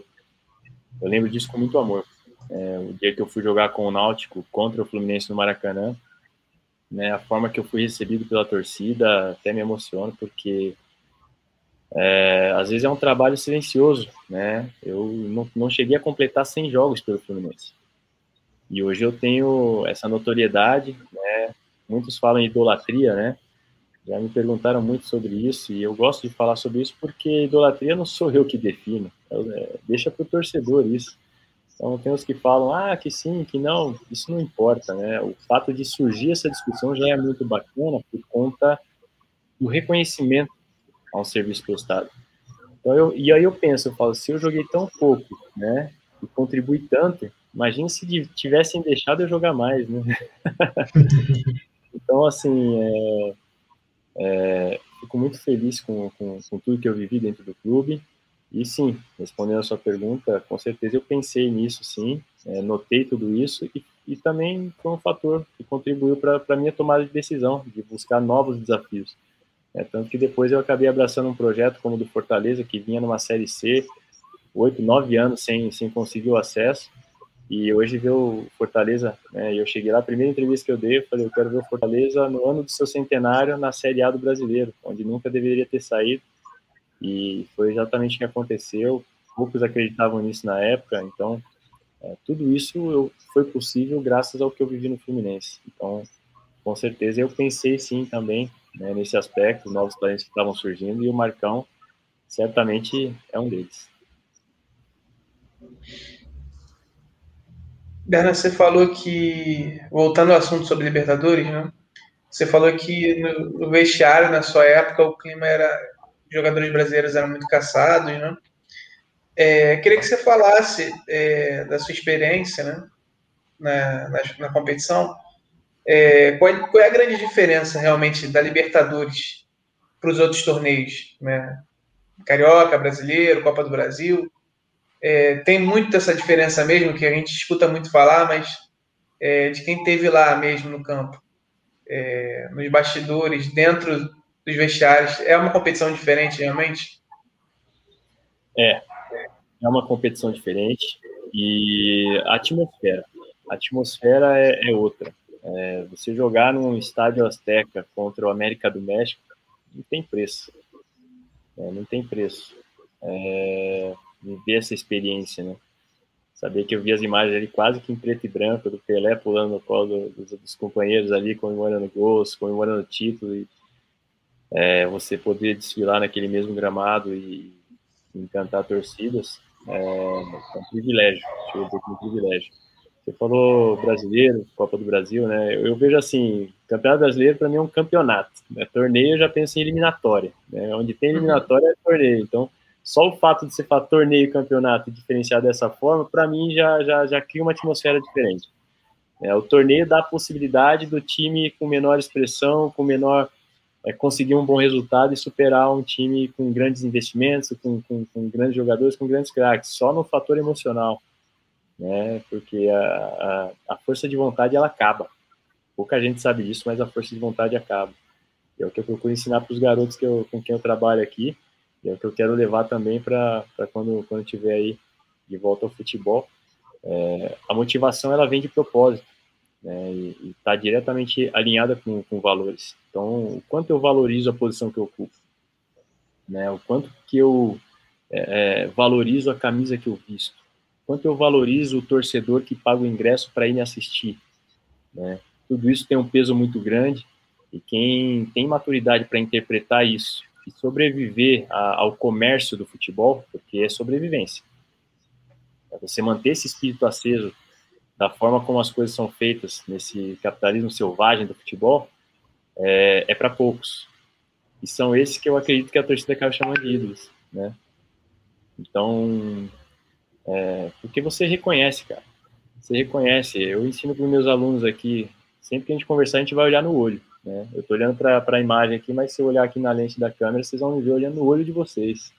eu lembro disso com muito amor. É, o dia que eu fui jogar com o Náutico contra o Fluminense no Maracanã, né? A forma que eu fui recebido pela torcida até me emociona, porque é, às vezes é um trabalho silencioso, né? Eu não, não cheguei a completar 100 jogos pelo Fluminense. E hoje eu tenho essa notoriedade, né? Muitos falam em idolatria, né? Já me perguntaram muito sobre isso e eu gosto de falar sobre isso porque idolatria não sou eu que defino, é, deixa para o torcedor isso. Então tem os que falam, ah, que sim, que não, isso não importa, né? O fato de surgir essa discussão já é muito bacana por conta do reconhecimento ao serviço prestado. Então eu, e aí eu penso, eu falo, se eu joguei tão pouco, né, e contribui tanto, Imagina se tivessem deixado eu jogar mais, né? então, assim, é, é, fico muito feliz com, com, com, tudo que eu vivi dentro do clube. E sim, respondendo a sua pergunta, com certeza eu pensei nisso, sim, é, notei tudo isso e, e, também foi um fator que contribuiu para a minha tomada de decisão, de buscar novos desafios. É, tanto que depois eu acabei abraçando um projeto como o do Fortaleza, que vinha numa Série C, oito, nove anos sem, sem conseguir o acesso, e hoje ver o Fortaleza, né, eu cheguei lá, a primeira entrevista que eu dei, eu falei, eu quero ver o Fortaleza no ano do seu centenário na Série A do Brasileiro, onde nunca deveria ter saído. E foi exatamente o que aconteceu. Poucos acreditavam nisso na época, então é, tudo isso eu, foi possível graças ao que eu vivi no Fluminense. Então, com certeza eu pensei sim também né, nesse aspecto, novos talentos que estavam surgindo, e o Marcão certamente é um deles. Berna, você falou que, voltando ao assunto sobre Libertadores, né? Você falou que no vestiário, na sua época, o clima era. Jogadores brasileiros eram muito caçados, né? É, queria que você falasse é, da sua experiência né, na, na, na competição. É, qual, qual, é a grande diferença realmente da Libertadores para os outros torneios? Né? Carioca, Brasileiro, Copa do Brasil. É, tem muito essa diferença mesmo, que a gente escuta muito falar, mas é, de quem teve lá mesmo no campo, é, nos bastidores, dentro dos vestiários, é uma competição diferente realmente? É, é uma competição diferente e a atmosfera. A atmosfera é, é outra. É, você jogar num estádio Azteca contra o América do México não tem preço. É, não tem preço. É, viver essa experiência, né? Saber que eu vi as imagens ali quase que em preto e branco do Pelé pulando no colo dos, dos companheiros ali, comemorando gols, comemorando título e é, você poder desfilar naquele mesmo gramado e encantar torcidas é, é um privilégio, chega a um privilégio. Você falou brasileiro, Copa do Brasil, né? Eu, eu vejo assim, campeonato brasileiro para mim é um campeonato. Né? Torneio eu já penso em eliminatória, né? Onde tem eliminatória é torneio. Então, só o fato de você falar torneio e campeonato diferenciar dessa forma, para mim já, já, já cria uma atmosfera diferente. É, o torneio dá a possibilidade do time com menor expressão, com menor é, conseguir um bom resultado e superar um time com grandes investimentos, com, com, com grandes jogadores, com grandes craques, só no fator emocional, né? Porque a, a, a, força de vontade ela acaba. Pouca gente sabe disso, mas a força de vontade acaba. É o que eu procuro ensinar para os garotos que eu, com quem eu trabalho aqui, e é o que eu quero levar também para quando quando tiver aí de volta ao futebol. É, a motivação ela vem de propósito né, e está diretamente alinhada com, com valores. Então, o quanto eu valorizo a posição que eu ocupo, né, o quanto que eu é, é valorizo a camisa que eu visto, o quanto eu valorizo o torcedor que paga o ingresso para ir me assistir. Né, tudo isso tem um peso muito grande e quem tem maturidade para interpretar isso e sobreviver a, ao comércio do futebol, porque é sobrevivência. É você manter esse espírito aceso da forma como as coisas são feitas nesse capitalismo selvagem do futebol, é, é para poucos. E são esses que eu acredito que a torcida acaba chamando de ídolos, né? Então, é, porque você reconhece, cara. Você reconhece. Eu ensino para os meus alunos aqui, sempre que a gente conversar, a gente vai olhar no olho. Né? Eu estou olhando para a imagem aqui, mas se eu olhar aqui na lente da câmera, vocês vão me ver olhando no olho de vocês.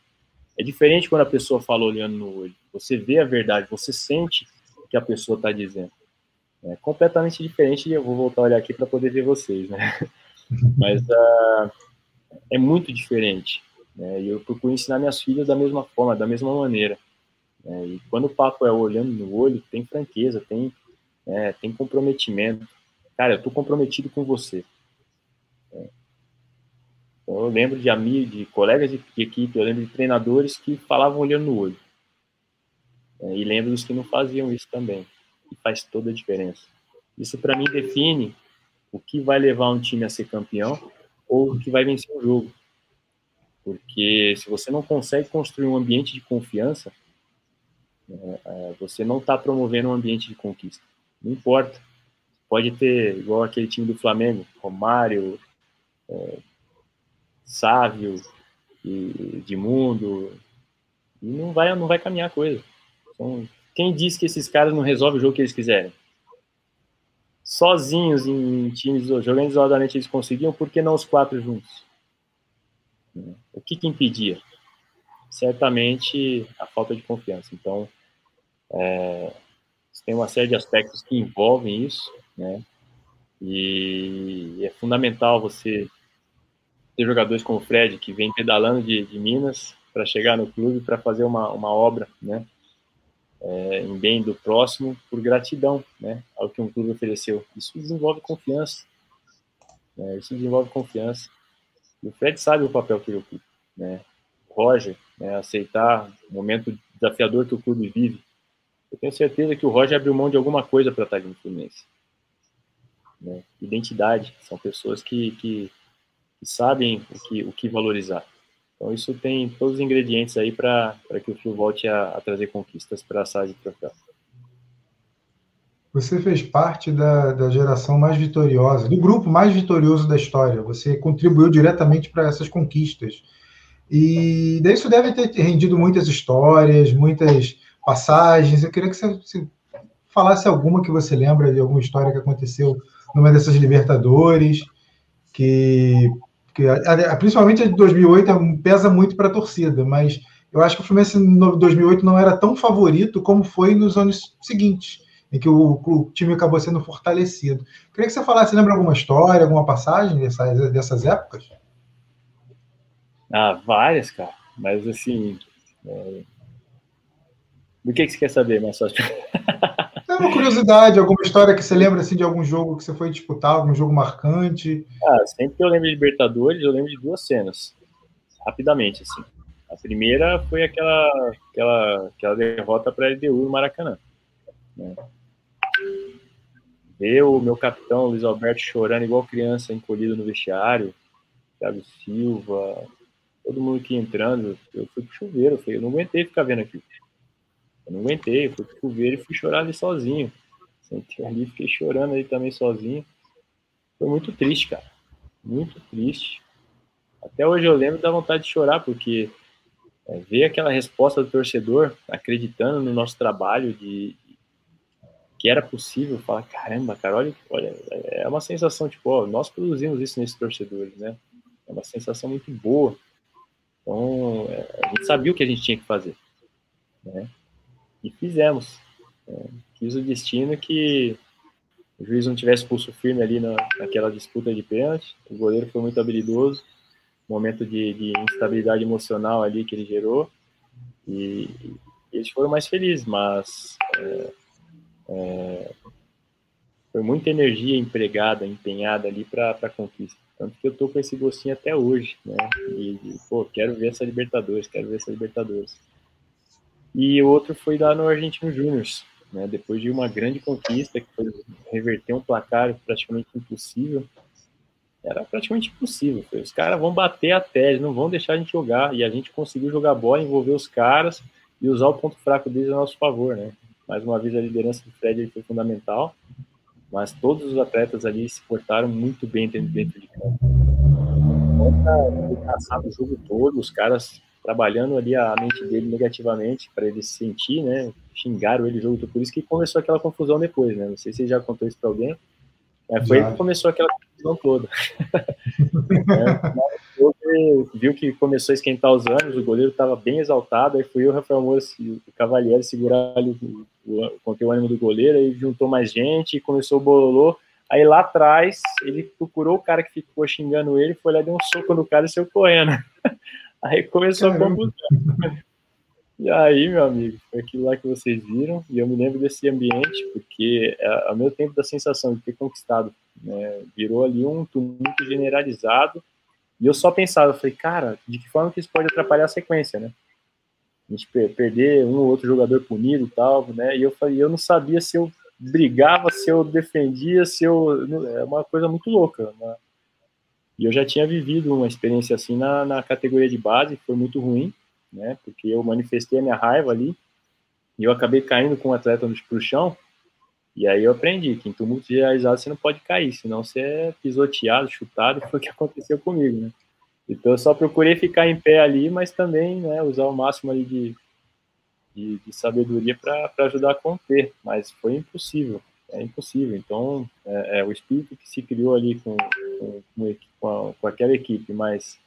É diferente quando a pessoa fala olhando no olho. Você vê a verdade, você sente que a pessoa está dizendo. É completamente diferente, e eu vou voltar a olhar aqui para poder ver vocês, né? Mas uh, é muito diferente. Né? E eu procuro ensinar minhas filhas da mesma forma, da mesma maneira. Né? E quando o papo é olhando no olho, tem franqueza, tem, é, tem comprometimento. Cara, eu estou comprometido com você. É. Eu lembro de amigos, de colegas de equipe, eu lembro de treinadores que falavam olhando no olho. É, e lembro dos que não faziam isso também. E faz toda a diferença. Isso, para mim, define o que vai levar um time a ser campeão ou o que vai vencer o jogo. Porque se você não consegue construir um ambiente de confiança, é, é você não está promovendo um ambiente de conquista. Não importa. Pode ter, igual aquele time do Flamengo, Romário, é, Sávio, e, Edmundo, e não vai, não vai caminhar a coisa. Então, quem diz que esses caras não resolvem o jogo que eles quiserem? Sozinhos em times, jogando isoladamente, eles conseguiam, por que não os quatro juntos? O que, que impedia? Certamente a falta de confiança. Então, é, tem uma série de aspectos que envolvem isso, né? E é fundamental você ter jogadores como o Fred, que vem pedalando de, de Minas para chegar no clube para fazer uma, uma obra, né? É, em bem do próximo por gratidão né, ao que um clube ofereceu. Isso desenvolve confiança. Né, isso desenvolve confiança. E o Fred sabe o papel que ele ocupa. Né? O Roger, né, aceitar o momento desafiador que o clube vive. Eu tenho certeza que o Roger abriu mão de alguma coisa para estar no Fluminense. Né? Identidade. São pessoas que, que, que sabem o que, o que valorizar. Então isso tem todos os ingredientes aí para que o Flu volte a, a trazer conquistas para a SAD troféu. Você fez parte da, da geração mais vitoriosa, do grupo mais vitorioso da história. Você contribuiu diretamente para essas conquistas. E daí isso deve ter rendido muitas histórias, muitas passagens. Eu queria que você, falasse alguma que você lembra de alguma história que aconteceu numa dessas Libertadores, que porque principalmente a de 2008 é pesa muito para a torcida, mas eu acho que o Fluminense em 2008 não era tão favorito como foi nos anos seguintes, em que o, o time acabou sendo fortalecido. Queria que você falasse, lembra alguma história, alguma passagem dessas, dessas épocas? Ah, várias, cara. Mas assim, É... Do que, que você quer saber, Marcelo? É uma curiosidade, alguma história que você lembra assim, de algum jogo que você foi disputar, algum jogo marcante? Ah, sempre que eu lembro de Libertadores, eu lembro de duas cenas, rapidamente, assim. A primeira foi aquela, aquela, aquela derrota para a LDU no Maracanã. Né? Eu, o meu capitão, Luiz Alberto, chorando igual criança, encolhido no vestiário, Thiago Silva, todo mundo que entrando, eu fui pro chuveiro, eu não aguentei ficar vendo aqui. Eu não aguentei, fui pro chuveiro e fui chorar ali sozinho. Sentei ali, fiquei chorando ali também sozinho. Foi muito triste, cara. Muito triste. Até hoje eu lembro da vontade de chorar, porque é, ver aquela resposta do torcedor acreditando no nosso trabalho, de, que era possível, falar, caramba, cara, olha, olha, é uma sensação, tipo, ó, nós produzimos isso nesses torcedores, né? É uma sensação muito boa. Então, é, a gente sabia o que a gente tinha que fazer, né? E fizemos. É, quis o destino que o juiz não tivesse pulso firme ali na, naquela disputa de pênalti. O goleiro foi muito habilidoso, momento de, de instabilidade emocional ali que ele gerou. E, e eles foram mais felizes, mas é, é, foi muita energia empregada, empenhada ali para a conquista. Tanto que eu tô com esse gostinho até hoje, né? E, e, pô, quero ver essa Libertadores, quero ver essa Libertadores. E o outro foi lá no Argentino Júnior, né? Depois de uma grande conquista, que foi reverter um placar praticamente impossível. Era praticamente impossível. Foi, os caras vão bater até, eles não vão deixar a gente jogar. E a gente conseguiu jogar bola, envolver os caras e usar o ponto fraco deles a nosso favor, né? Mais uma vez, a liderança do Fred foi fundamental, mas todos os atletas ali se portaram muito bem dentro, de campo. Caçado o jogo todo, os caras trabalhando ali a mente dele negativamente para ele se sentir, né? Xingaram ele o jogo todo, por isso que começou aquela confusão depois, né? Não sei se você já contou isso para alguém, mas foi que começou aquela confusão toda. é, viu que começou a esquentar os ânimos, o goleiro estava bem exaltado, aí fui eu, o Rafael Moura e o Cavalieri segurar ali o, o, o ânimo do goleiro, aí juntou mais gente, começou o bololô, aí lá atrás ele procurou o cara que ficou xingando ele, foi lá, deu um soco no cara e saiu correndo. Aí começou Caramba. a confusão. E aí, meu amigo, foi aquilo lá que vocês viram, e eu me lembro desse ambiente, porque é, ao meu tempo da sensação de ter conquistado, né, virou ali um tumulto generalizado, e eu só pensava, eu falei, cara, de que forma que isso pode atrapalhar a sequência, né? A gente perder um ou outro jogador punido e tal, né? E eu falei, eu não sabia se eu brigava, se eu defendia, se eu. É uma coisa muito louca, né? E eu já tinha vivido uma experiência assim na, na categoria de base, que foi muito ruim, né? Porque eu manifestei a minha raiva ali e eu acabei caindo com o atleta para o chão. E aí eu aprendi que em tumulto generalizado você não pode cair, senão você é pisoteado, chutado, foi o que aconteceu comigo, né? Então eu só procurei ficar em pé ali, mas também né, usar o máximo ali de, de, de sabedoria para ajudar a conter, mas foi impossível, é impossível. Então é, é o espírito que se criou ali com, com, com, a, com aquela equipe, mas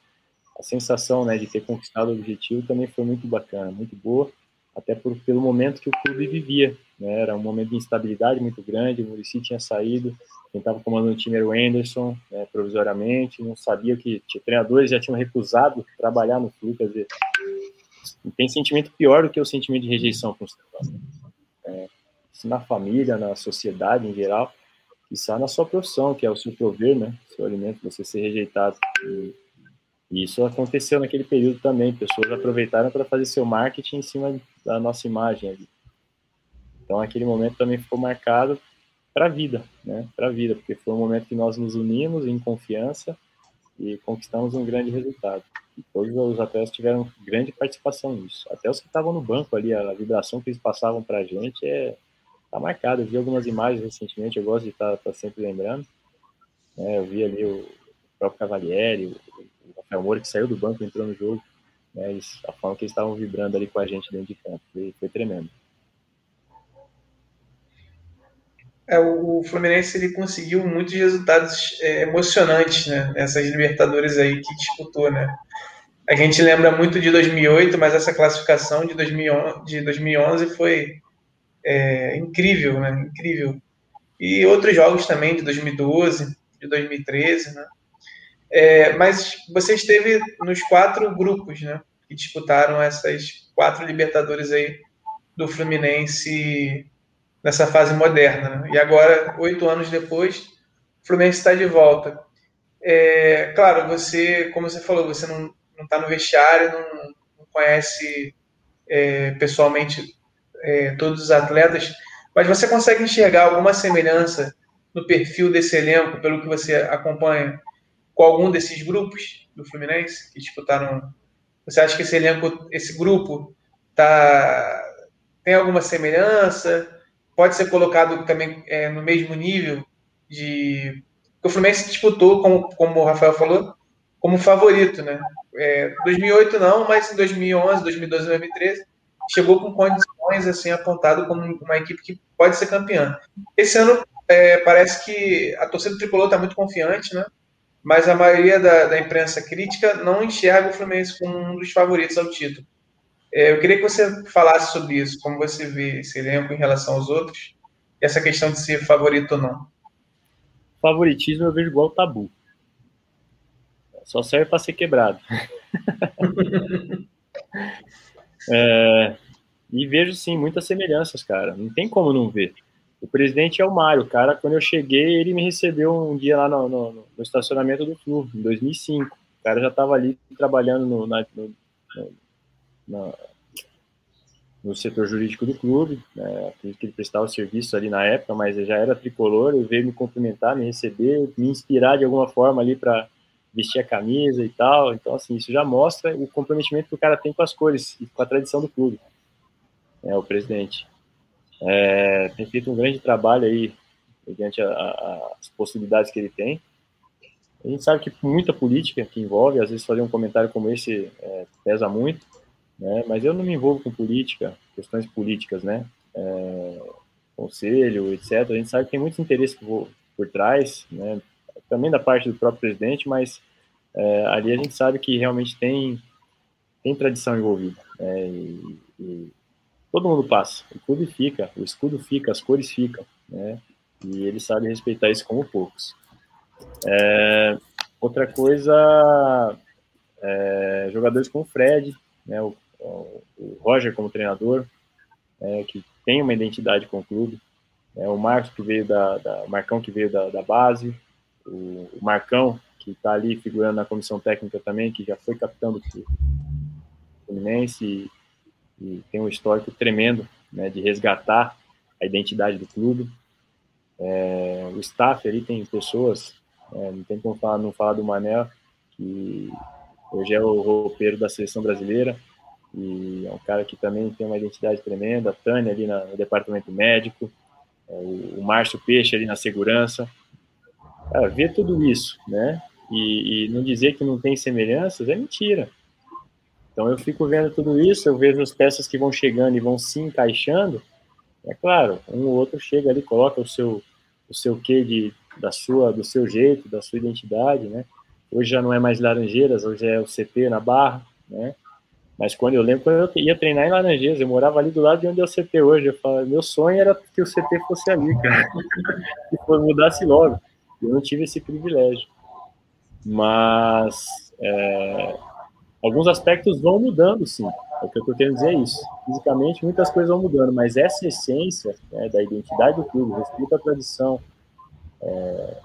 a sensação né, de ter conquistado o objetivo também foi muito bacana, muito boa, até por, pelo momento que o clube vivia. Né, era um momento de instabilidade muito grande, o Murici tinha saído, quem estava comandando o time era o Anderson, né, provisoriamente, não sabia que treinadores já tinham recusado trabalhar no clube, quer dizer, tem sentimento pior do que o sentimento de rejeição com é, na família, na sociedade em geral, e só na sua profissão, que é o seu prover, né, seu alimento, você ser rejeitado. E, e isso aconteceu naquele período também. Pessoas aproveitaram para fazer seu marketing em cima da nossa imagem ali. Então, aquele momento também ficou marcado para a vida, né? Para a vida, porque foi um momento que nós nos unimos em confiança e conquistamos um grande resultado. E todos os atletas tiveram grande participação nisso. Até os que estavam no banco ali, a vibração que eles passavam para a gente é tá marcada. Eu vi algumas imagens recentemente, eu gosto de estar tá, tá sempre lembrando. É, eu vi ali o próprio Cavalieri, Rafael Moura que saiu do banco, entrou no jogo, né, eles, a forma que eles estavam vibrando ali com a gente dentro de campo, foi, foi tremendo. É, o Fluminense ele conseguiu muitos resultados é, emocionantes né, nessas Libertadores aí que disputou, né? A gente lembra muito de 2008, mas essa classificação de 2011, de 2011 foi é, incrível, né? Incrível. E outros jogos também de 2012, de 2013, né? É, mas você esteve nos quatro grupos, né? que disputaram essas quatro Libertadores aí do Fluminense nessa fase moderna. Né? E agora, oito anos depois, o Fluminense está de volta. É, claro, você, como você falou, você não está no vestiário, não, não conhece é, pessoalmente é, todos os atletas, mas você consegue enxergar alguma semelhança no perfil desse elenco, pelo que você acompanha, com algum desses grupos do Fluminense que disputaram? Você acha que esse elenco, esse grupo, tá, tem alguma semelhança? Pode ser colocado também é, no mesmo nível de. O Fluminense disputou, como, como o Rafael falou, como favorito, né? É, 2008 não, mas em 2011, 2012, 2013 chegou com condições assim apontado como uma equipe que pode ser campeã. Esse ano é, parece que a torcida tricolor está muito confiante, né? Mas a maioria da, da, imprensa crítica não enxerga o Fluminense como um dos favoritos ao título. É, eu queria que você falasse sobre isso, como você vê esse elenco em relação aos outros, e essa questão de ser favorito ou não. Favoritismo eu vejo igual tabu. Só serve para ser quebrado. é, e vejo sim muitas semelhanças, cara. Não tem como não ver. O presidente é o Mário, cara. Quando eu cheguei, ele me recebeu um dia lá no, no, no estacionamento do clube, em 2005. O cara já estava ali trabalhando no, na, no, no setor jurídico do clube. Né? Acredito que ele prestava serviço ali na época, mas já era tricolor. Ele veio me cumprimentar, me receber, me inspirar de alguma forma ali para vestir a camisa e tal. Então, assim, isso já mostra o comprometimento que o cara tem com as cores e com a tradição do clube. É o presidente. É, tem feito um grande trabalho aí, mediante as possibilidades que ele tem. A gente sabe que muita política que envolve, às vezes fazer um comentário como esse é, pesa muito, né? mas eu não me envolvo com política, questões políticas, né? É, conselho, etc. A gente sabe que tem muitos interesses por, por trás, né? Também da parte do próprio presidente, mas é, ali a gente sabe que realmente tem, tem tradição envolvida. Né? E, e todo mundo passa, o clube fica, o escudo fica, as cores ficam, né? E ele sabe respeitar isso como poucos. É, outra coisa, é, jogadores como o Fred, né, o, o Roger como treinador, é, que tem uma identidade com o clube, é, o Marcos que veio da, da Marcão que veio da, da base, o, o Marcão que está ali figurando na comissão técnica também, que já foi capitão do Fluminense e tem um histórico tremendo né, de resgatar a identidade do clube. É, o staff ali tem pessoas, é, não tem como falar, não falar do Manel, que hoje é o roupeiro da seleção brasileira, e é um cara que também tem uma identidade tremenda, a Tânia ali na, no departamento médico, é, o, o Márcio Peixe ali na segurança. Cara, ver tudo isso, né? E, e não dizer que não tem semelhanças é mentira. Então eu fico vendo tudo isso, eu vejo as peças que vão chegando e vão se encaixando. É claro, um ou outro chega ali, coloca o seu o seu quê de da sua do seu jeito, da sua identidade, né? Hoje já não é mais Laranjeiras, hoje é o CT na Barra, né? Mas quando eu lembro, quando eu ia treinar em Laranjeiras, eu morava ali do lado de onde é o CT hoje. Eu falava, meu sonho era que o CT fosse ali, cara. que mudasse logo. Eu não tive esse privilégio. Mas é, alguns aspectos vão mudando, sim. É o que eu estou querendo dizer é isso. Fisicamente, muitas coisas vão mudando, mas essa essência né, da identidade do clube, respeito à tradição, é,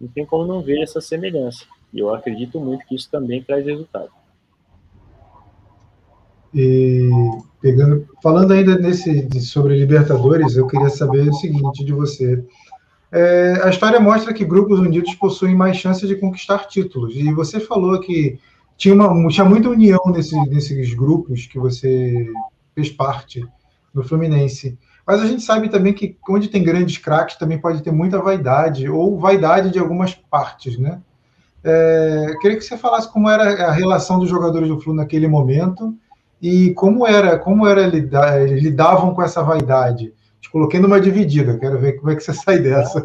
não tem como não ver essa semelhança. E eu acredito muito que isso também traz resultado. E pegando, falando ainda nesse sobre Libertadores, eu queria saber o seguinte de você. É, a história mostra que grupos unidos possuem mais chances de conquistar títulos. E você falou que tinha, uma, tinha muita união nesse, nesses grupos que você fez parte do Fluminense. Mas a gente sabe também que onde tem grandes craques também pode ter muita vaidade, ou vaidade de algumas partes, né? É, queria que você falasse como era a relação dos jogadores do Flu naquele momento e como era, como era lidar, lidavam com essa vaidade. Te coloquei numa dividida, quero ver como é que você sai dessa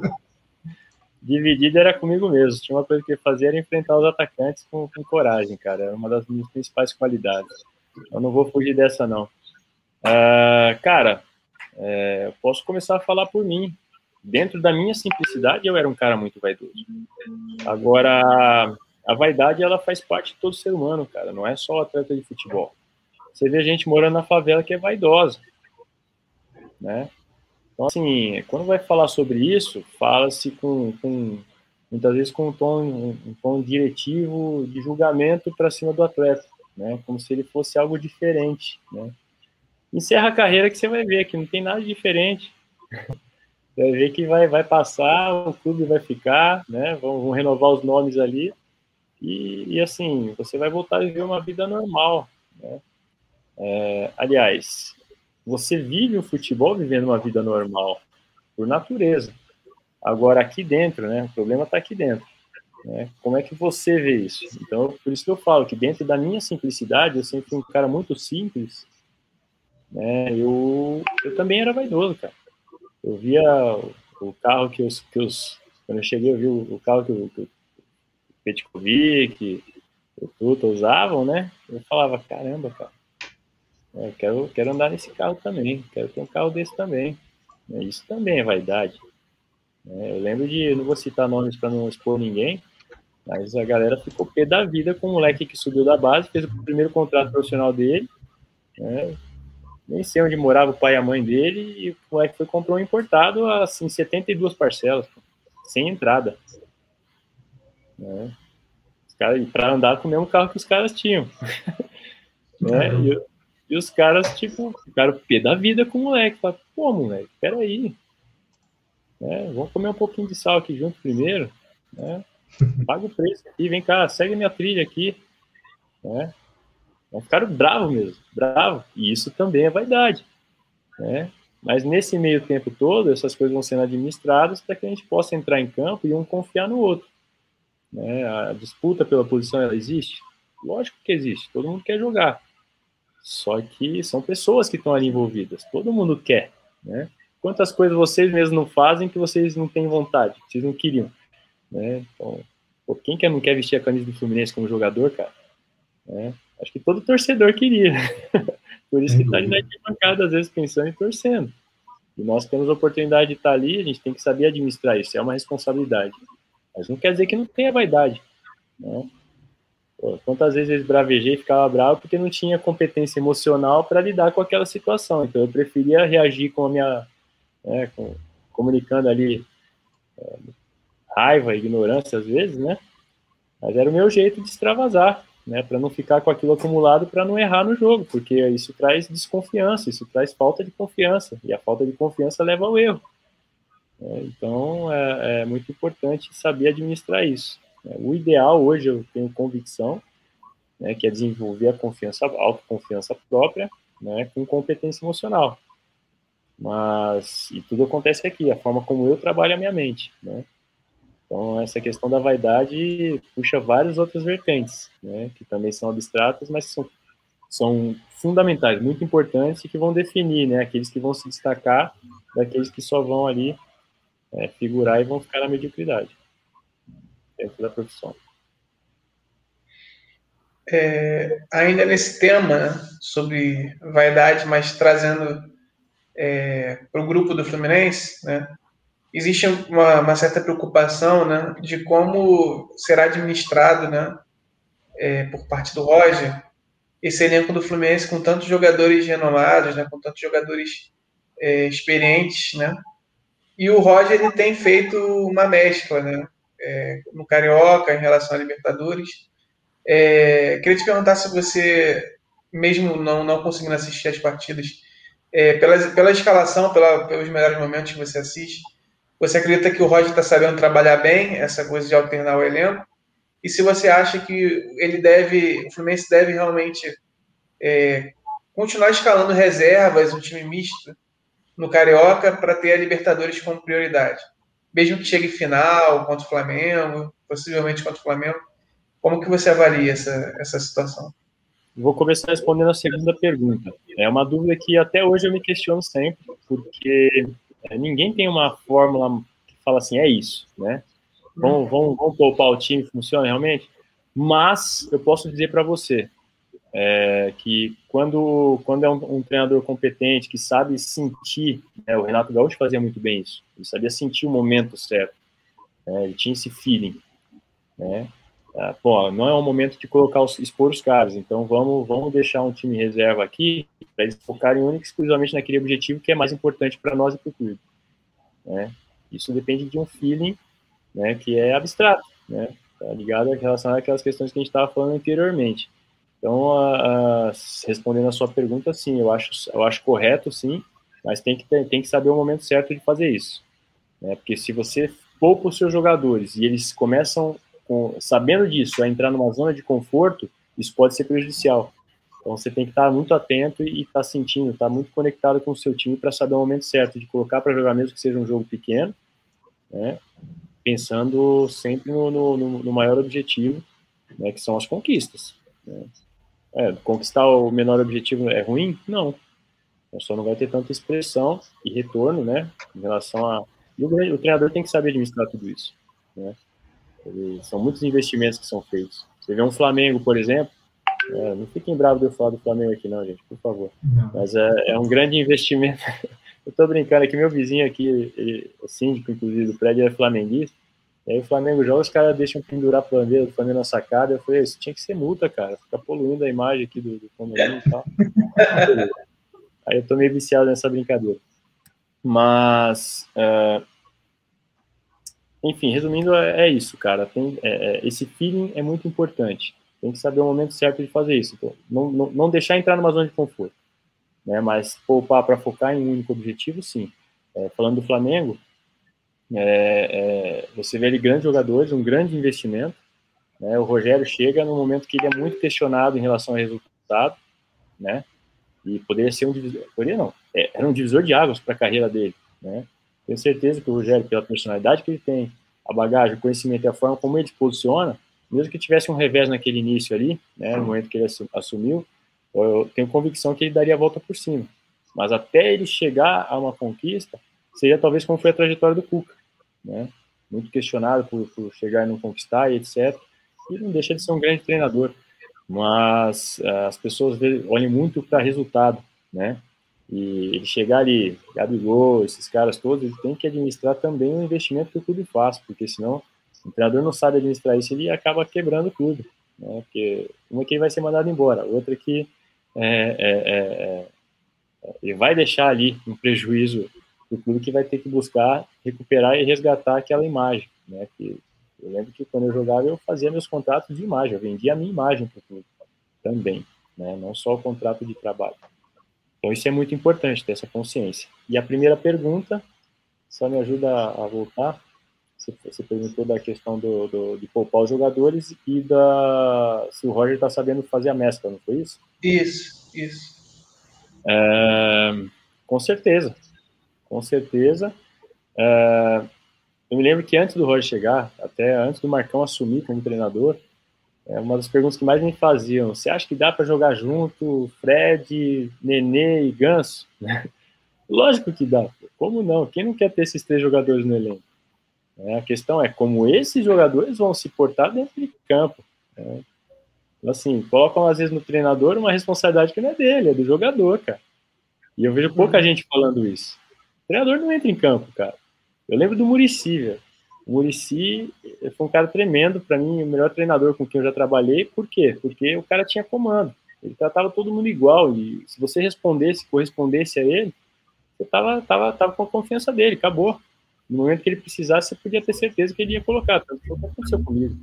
dividida era comigo mesmo. Tinha uma coisa que eu fazia era enfrentar os atacantes com, com coragem, cara. Era uma das minhas principais qualidades. Eu não vou fugir dessa, não. Uh, cara, é, eu posso começar a falar por mim. Dentro da minha simplicidade, eu era um cara muito vaidoso. Agora, a vaidade ela faz parte de todo ser humano, cara. Não é só atleta de futebol. Você vê gente morando na favela que é vaidosa, né? Então, assim, quando vai falar sobre isso, fala-se com, com, muitas vezes com um tom, um tom diretivo de julgamento para cima do atleta, né? Como se ele fosse algo diferente, né? Encerra a carreira que você vai ver que não tem nada diferente. Você vai ver que vai, vai passar, o clube vai ficar, né? Vão, vão renovar os nomes ali. E, e, assim, você vai voltar a viver uma vida normal, né? É, aliás, você vive o futebol vivendo uma vida normal, por natureza. Agora, aqui dentro, né? O problema está aqui dentro. Né? Como é que você vê isso? Então, por isso que eu falo que dentro da minha simplicidade, eu sempre fui um cara muito simples, né? Eu, eu também era vaidoso, cara. Eu via o, carro que os, que os. Quando eu cheguei, eu vi o, carro que o, que o Petkovic, o Tuta usavam, né? Eu falava, caramba, cara é, quero, quero andar nesse carro também, quero ter um carro desse também. É, isso também é vaidade. É, eu lembro de, não vou citar nomes para não expor ninguém, mas a galera ficou pé da vida com o moleque que subiu da base, fez o primeiro contrato profissional dele, né? nem sei onde morava o pai e a mãe dele, e o moleque foi comprou um importado assim, 72 parcelas, sem entrada. Né? Para andar com o mesmo carro que os caras tinham. né? E, e os caras, tipo, ficaram pé da vida com o moleque. Falaram, pô, moleque, peraí. É, vamos comer um pouquinho de sal aqui junto primeiro. Né? Paga o preço aqui, vem cá, segue minha trilha aqui. Né? Então, ficaram bravos mesmo, bravo. E isso também é vaidade. Né? Mas nesse meio tempo todo, essas coisas vão sendo administradas para que a gente possa entrar em campo e um confiar no outro. Né? A disputa pela posição, ela existe? Lógico que existe, todo mundo quer jogar. Só que são pessoas que estão ali envolvidas. Todo mundo quer, né? Quantas coisas vocês mesmos não fazem que vocês não têm vontade, que vocês não queriam, né? Então, pô, quem quer, não quer vestir a camisa do Fluminense como jogador, cara? Né? Acho que todo torcedor queria. Por isso que está ali na arquibancada, às vezes, pensando e torcendo. E nós temos a oportunidade de estar tá ali, a gente tem que saber administrar isso, é uma responsabilidade. Mas não quer dizer que não tenha vaidade. Né? Pô, quantas vezes eu bravejei e ficava bravo porque não tinha competência emocional para lidar com aquela situação. Então eu preferia reagir com a minha. Né, com, comunicando ali é, raiva, ignorância às vezes, né? Mas era o meu jeito de extravasar, né? Para não ficar com aquilo acumulado, para não errar no jogo, porque isso traz desconfiança, isso traz falta de confiança, e a falta de confiança leva ao erro. É, então é, é muito importante saber administrar isso. O ideal hoje, eu tenho convicção, né, que é desenvolver a confiança, a autoconfiança própria, né, com competência emocional. Mas, e tudo acontece aqui, a forma como eu trabalho a minha mente, né? Então, essa questão da vaidade puxa várias outras vertentes, né, que também são abstratas, mas são, são fundamentais, muito importantes e que vão definir, né, aqueles que vão se destacar daqueles que só vão ali é, figurar e vão ficar na mediocridade dentro da profissão. É, ainda nesse tema né, sobre vaidade, mas trazendo é, para o grupo do Fluminense, né, existe uma, uma, certa preocupação né, de como será administrado né, é, por parte do Roger esse elenco do Fluminense com tantos jogadores renomados, né, com tantos jogadores é, experientes, né? E o Roger ele tem feito uma mescla, né? É, no Carioca em relação à Libertadores. É, queria te perguntar se você, mesmo não, não conseguindo assistir as partidas, é, pela, pela escalação, pela, pelos melhores momentos que você assiste, você acredita que o Roger está sabendo trabalhar bem essa coisa de alternar o elenco? E se você acha que ele deve, o Fluminense deve realmente é, continuar escalando reservas, um time misto no Carioca para ter a Libertadores como prioridade? Mesmo que chegue final contra o Flamengo, possivelmente contra o Flamengo, como que você avalia essa, essa situação? Vou começar respondendo a segunda pergunta. É uma dúvida que até hoje eu me questiono sempre, porque é, ninguém tem uma fórmula que fala assim, é isso, né? Vamos, vamos, vamos poupar o time, funciona realmente? Mas eu posso dizer para você, é, que quando, quando é um, um, treinador competente, que sabe sentir, né, o Renato Gaúcho fazia muito bem isso, ele sabia sentir o momento certo, né, ele tinha esse feeling, né, Tá? Pô, não é o momento de colocar os, expor os caras, então vamos, vamos deixar um time reserva aqui para eles focarem única e exclusivamente naquele objetivo que é mais importante para nós e para o clube. Né? Isso depende de um feeling né, que é abstrato, né? Tá ligado relacionado àquelas questões que a gente estava falando anteriormente. Então, a, a, respondendo a sua pergunta, sim, eu acho, eu acho correto, sim, mas tem que, tem que saber o momento certo de fazer isso. Né? Porque se você poupa os seus jogadores e eles começam, com, sabendo disso, a entrar numa zona de conforto, isso pode ser prejudicial. Então você tem que estar muito atento e estar tá sentindo, estar tá muito conectado com o seu time para saber o momento certo de colocar para jogar, mesmo que seja um jogo pequeno, né? pensando sempre no, no, no maior objetivo, né? que são as conquistas. Né? É, conquistar o menor objetivo é ruim? Não. Então, só não vai ter tanta expressão e retorno, né? Em relação a. E o, o treinador tem que saber administrar tudo isso. Né? Ele, são muitos investimentos que são feitos. Você vê um Flamengo, por exemplo. É, não fiquem bravos de eu falar do Flamengo aqui, não, gente, por favor. Não. Mas é, é, um grande investimento. eu tô brincando aqui, meu vizinho aqui, ele, o síndico, inclusive, do prédio é flamenguista. E aí o Flamengo joga, os caras deixam pendurar a bandeira do Flamengo na sacada. Eu falei, isso tinha que ser multa, cara. Fica poluindo a imagem aqui do, do Flamengo e tal. aí eu tô meio viciado nessa brincadeira. Mas, uh, enfim, resumindo, é, é isso, cara. Tem, é, é, esse feeling é muito importante. Tem que saber o momento certo de fazer isso. Então, não, não, não deixar entrar numa zona de conforto. Né? Mas poupar para focar em um único objetivo, sim. É, falando do Flamengo, é, é, você vê ele grandes jogadores, um grande investimento. Né? O Rogério chega no momento que ele é muito questionado em relação ao resultado, né? E poderia ser um divisor, poderia não, é, era um divisor de águas para a carreira dele, né? Tenho certeza que o Rogério, pela personalidade que ele tem, a bagagem, o conhecimento e a forma como ele se posiciona, mesmo que tivesse um revés naquele início ali, né, no momento que ele assumiu, eu tenho convicção que ele daria a volta por cima. Mas até ele chegar a uma conquista, seria talvez como foi a trajetória do Cuca né? Muito questionado por, por chegar e não conquistar e etc. E não deixa de ser um grande treinador, mas uh, as pessoas olham muito para resultado, né? E ele chegar ali, Gabigol, esses caras todos, ele tem que administrar também o investimento que o clube faz, porque senão o treinador não sabe administrar isso, ele acaba quebrando tudo, né? Porque uma que ele vai ser mandado embora, outra que é, é, é ele vai deixar ali um prejuízo o clube que vai ter que buscar recuperar e resgatar aquela imagem, né? Que eu lembro que quando eu jogava eu fazia meus contratos de imagem, eu vendia a minha imagem para o clube também, né? Não só o contrato de trabalho. Então isso é muito importante ter essa consciência. E a primeira pergunta, só me ajuda a voltar. Você, você perguntou da questão do, do, de poupar os jogadores e da se o Roger está sabendo fazer a mescla, não foi isso? Isso, isso. É, com certeza, com certeza. É, eu me lembro que antes do Roger chegar, até antes do Marcão assumir como treinador, é uma das perguntas que mais me faziam: você acha que dá para jogar junto Fred, Nenê e Ganso? Lógico que dá. Como não? Quem não quer ter esses três jogadores no elenco? É, a questão é como esses jogadores vão se portar dentro de campo. É. Assim, colocam às vezes no treinador uma responsabilidade que não é dele, é do jogador, cara. E eu vejo pouca uhum. gente falando isso. Treinador não entra em campo, cara. Eu lembro do Murici, velho. O Murici foi um cara tremendo, para mim, o melhor treinador com quem eu já trabalhei. Por quê? Porque o cara tinha comando. Ele tratava todo mundo igual. E se você respondesse, correspondesse a ele, você tava, tava, tava com a confiança dele, acabou. No momento que ele precisasse, você podia ter certeza que ele ia colocar. Tanto que aconteceu comigo.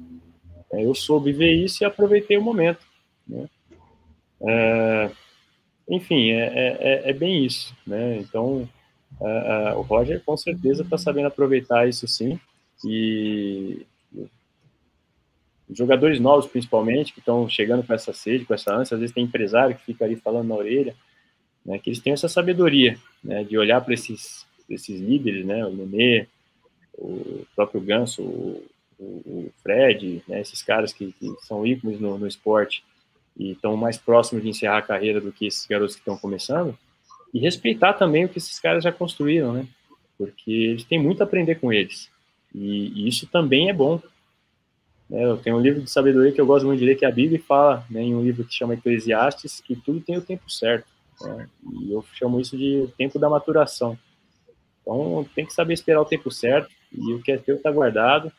É, eu soube ver isso e aproveitei o momento. Né? É, enfim, é, é, é, é bem isso. Né? Então, uh, o Roger com certeza está sabendo aproveitar isso sim. E jogadores novos, principalmente, que estão chegando com essa sede, com essa ânsia, às vezes tem empresário que fica ali falando na orelha, né, que eles têm essa sabedoria né, de olhar para esses, esses líderes, né, o Nenê, o próprio Ganso, o, o Fred, né, esses caras que, que são ícones no, no esporte e estão mais próximos de encerrar a carreira do que esses garotos que estão começando, e respeitar também o que esses caras já construíram, né? Porque eles têm muito a aprender com eles. E, e isso também é bom. Né? Eu tenho um livro de sabedoria que eu gosto muito de ler, que é a Bíblia, e fala, né, em um livro que chama Eclesiastes, que tudo tem o tempo certo. Né? E eu chamo isso de tempo da maturação. Então, tem que saber esperar o tempo certo, e o que é teu está guardado,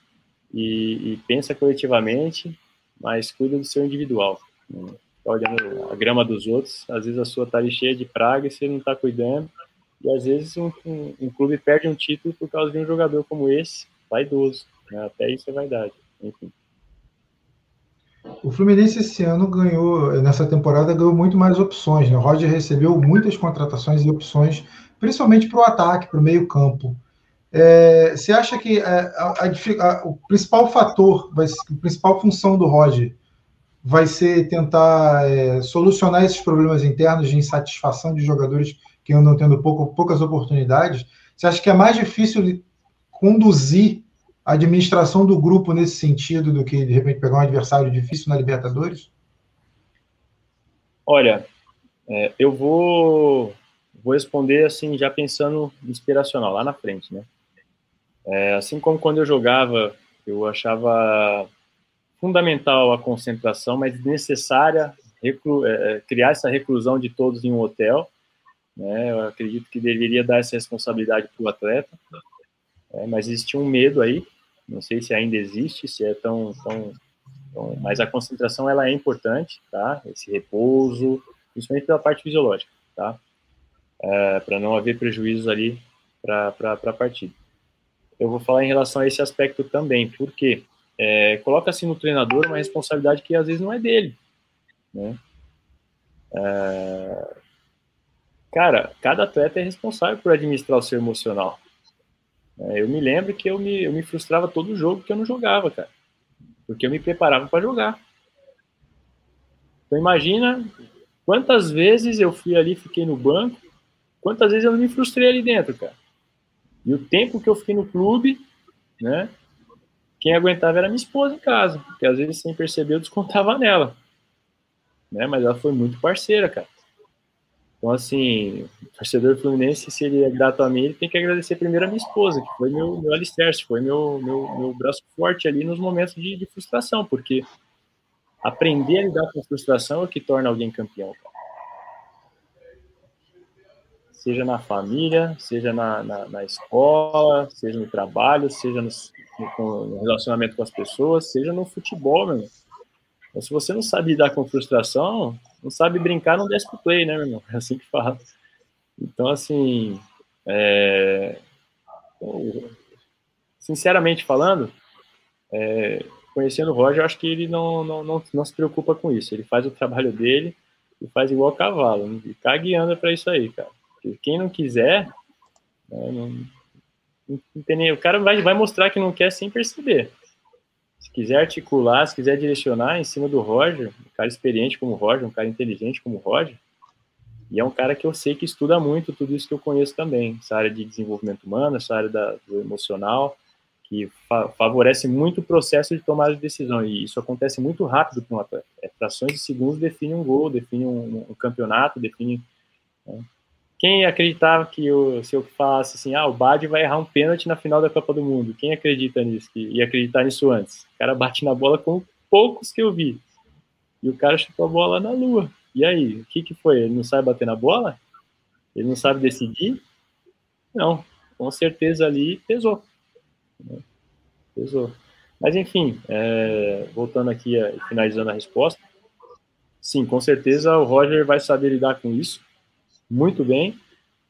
e, e, pensa coletivamente, mas cuida do seu individual. Né? Tá olhando a grama dos outros, às vezes a sua tá ali cheia de praga e você não está cuidando, e às vezes um, um, um, clube perde um título por causa de um jogador como esse, vaidoso, né? até isso é vaidade, enfim. O Fluminense esse ano ganhou, nessa temporada, ganhou muito mais opções. Né? O Roger recebeu muitas contratações e opções, principalmente para o ataque, para o meio-campo. É, você acha que a, a, a, o principal fator, a principal função do Roger vai ser tentar é, solucionar esses problemas internos de insatisfação de jogadores que andam tendo pouco, poucas oportunidades? Você acha que é mais difícil conduzir a administração do grupo nesse sentido do que, de repente, pegar um adversário difícil na Libertadores? Olha, é, eu vou, vou responder assim, já pensando inspiracional, lá na frente, né? É, assim como quando eu jogava, eu achava fundamental a concentração, mas necessária é, é criar essa reclusão de todos em um hotel. Né? Eu acredito que deveria dar essa responsabilidade para o atleta, é, mas existia um medo aí não sei se ainda existe, se é tão, tão, tão, mas a concentração ela é importante, tá? Esse repouso, principalmente pela parte fisiológica, tá? É, para não haver prejuízos ali para a partida. Eu vou falar em relação a esse aspecto também, porque é, coloca-se no treinador uma responsabilidade que às vezes não é dele, né? É, cara, cada atleta é responsável por administrar o seu emocional. É, eu me lembro que eu me, eu me frustrava todo jogo que eu não jogava, cara. Porque eu me preparava para jogar. Então imagina quantas vezes eu fui ali, fiquei no banco, quantas vezes eu me frustrei ali dentro, cara. E o tempo que eu fiquei no clube, né? Quem aguentava era minha esposa em casa, porque às vezes sem perceber eu descontava nela. Né? Mas ela foi muito parceira, cara. Então, assim, o torcedor fluminense, se ele é grato a mim, ele tem que agradecer primeiro a minha esposa, que foi meu, meu alicerce, foi meu, meu, meu braço forte ali nos momentos de, de frustração, porque aprender a lidar com a frustração é o que torna alguém campeão. Seja na família, seja na, na, na escola, seja no trabalho, seja no, no, no, relacionamento com as pessoas, seja no futebol, meu. Então, se você não sabe lidar com frustração, não sabe brincar, não desce pro play, né, meu irmão? É assim que fala. Então, assim, é... sinceramente falando, é... conhecendo o Roger, eu acho que ele não, não, não, não, se preocupa com isso. Ele faz o trabalho dele e faz igual cavalo. Né? E caga anda para isso aí, cara. Quem não quiser, né, não, não, o cara vai, vai mostrar que não quer sem perceber se quiser articular, se quiser direcionar em cima do Roger, um cara experiente como o Roger, um cara inteligente como o Roger, e é um cara que eu sei que estuda muito tudo isso que eu conheço também, essa área de desenvolvimento humano, essa área da, do emocional, que fa favorece muito o processo de tomada de decisão, e isso acontece muito rápido com o atleta. É, frações de segundos define um gol, define um, um campeonato, define... Né? Quem acreditava que eu, se eu falasse assim, ah, o Bad vai errar um pênalti na final da Copa do Mundo? Quem acredita nisso? Que ia acreditar nisso antes? O cara bate na bola com poucos que eu vi. E o cara chutou a bola na lua. E aí, o que, que foi? Ele não sabe bater na bola? Ele não sabe decidir? Não, com certeza ali pesou. Pesou. Mas enfim, é, voltando aqui, finalizando a resposta, sim, com certeza o Roger vai saber lidar com isso muito bem,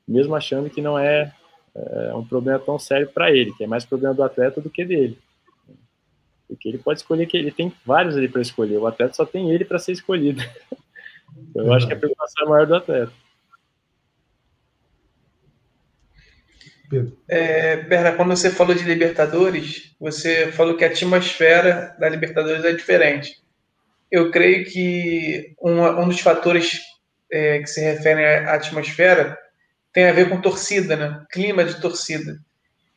mesmo achando que não é, é um problema tão sério para ele, que é mais problema do atleta do que dele. Porque ele pode escolher que ele tem vários ali para escolher, o atleta só tem ele para ser escolhido. Então, eu acho que a preocupação é maior do atleta. É, Berna, quando você falou de Libertadores, você falou que a atmosfera da Libertadores é diferente. Eu creio que um, um dos fatores é, que se referem à atmosfera tem a ver com torcida, né? Clima de torcida.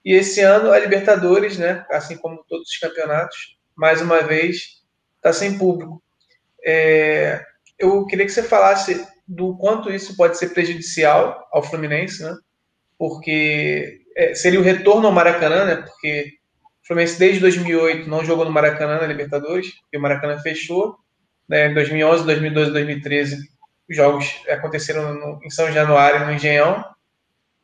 E esse ano a Libertadores, né? Assim como todos os campeonatos, mais uma vez está sem público. É, eu queria que você falasse do quanto isso pode ser prejudicial ao Fluminense, né? Porque é, seria o retorno ao Maracanã, né? Porque o Fluminense desde 2008 não jogou no Maracanã na Libertadores, e o Maracanã fechou. Né? Em 2011, 2012, 2013 os jogos aconteceram no, em São Januário, no Engenhão.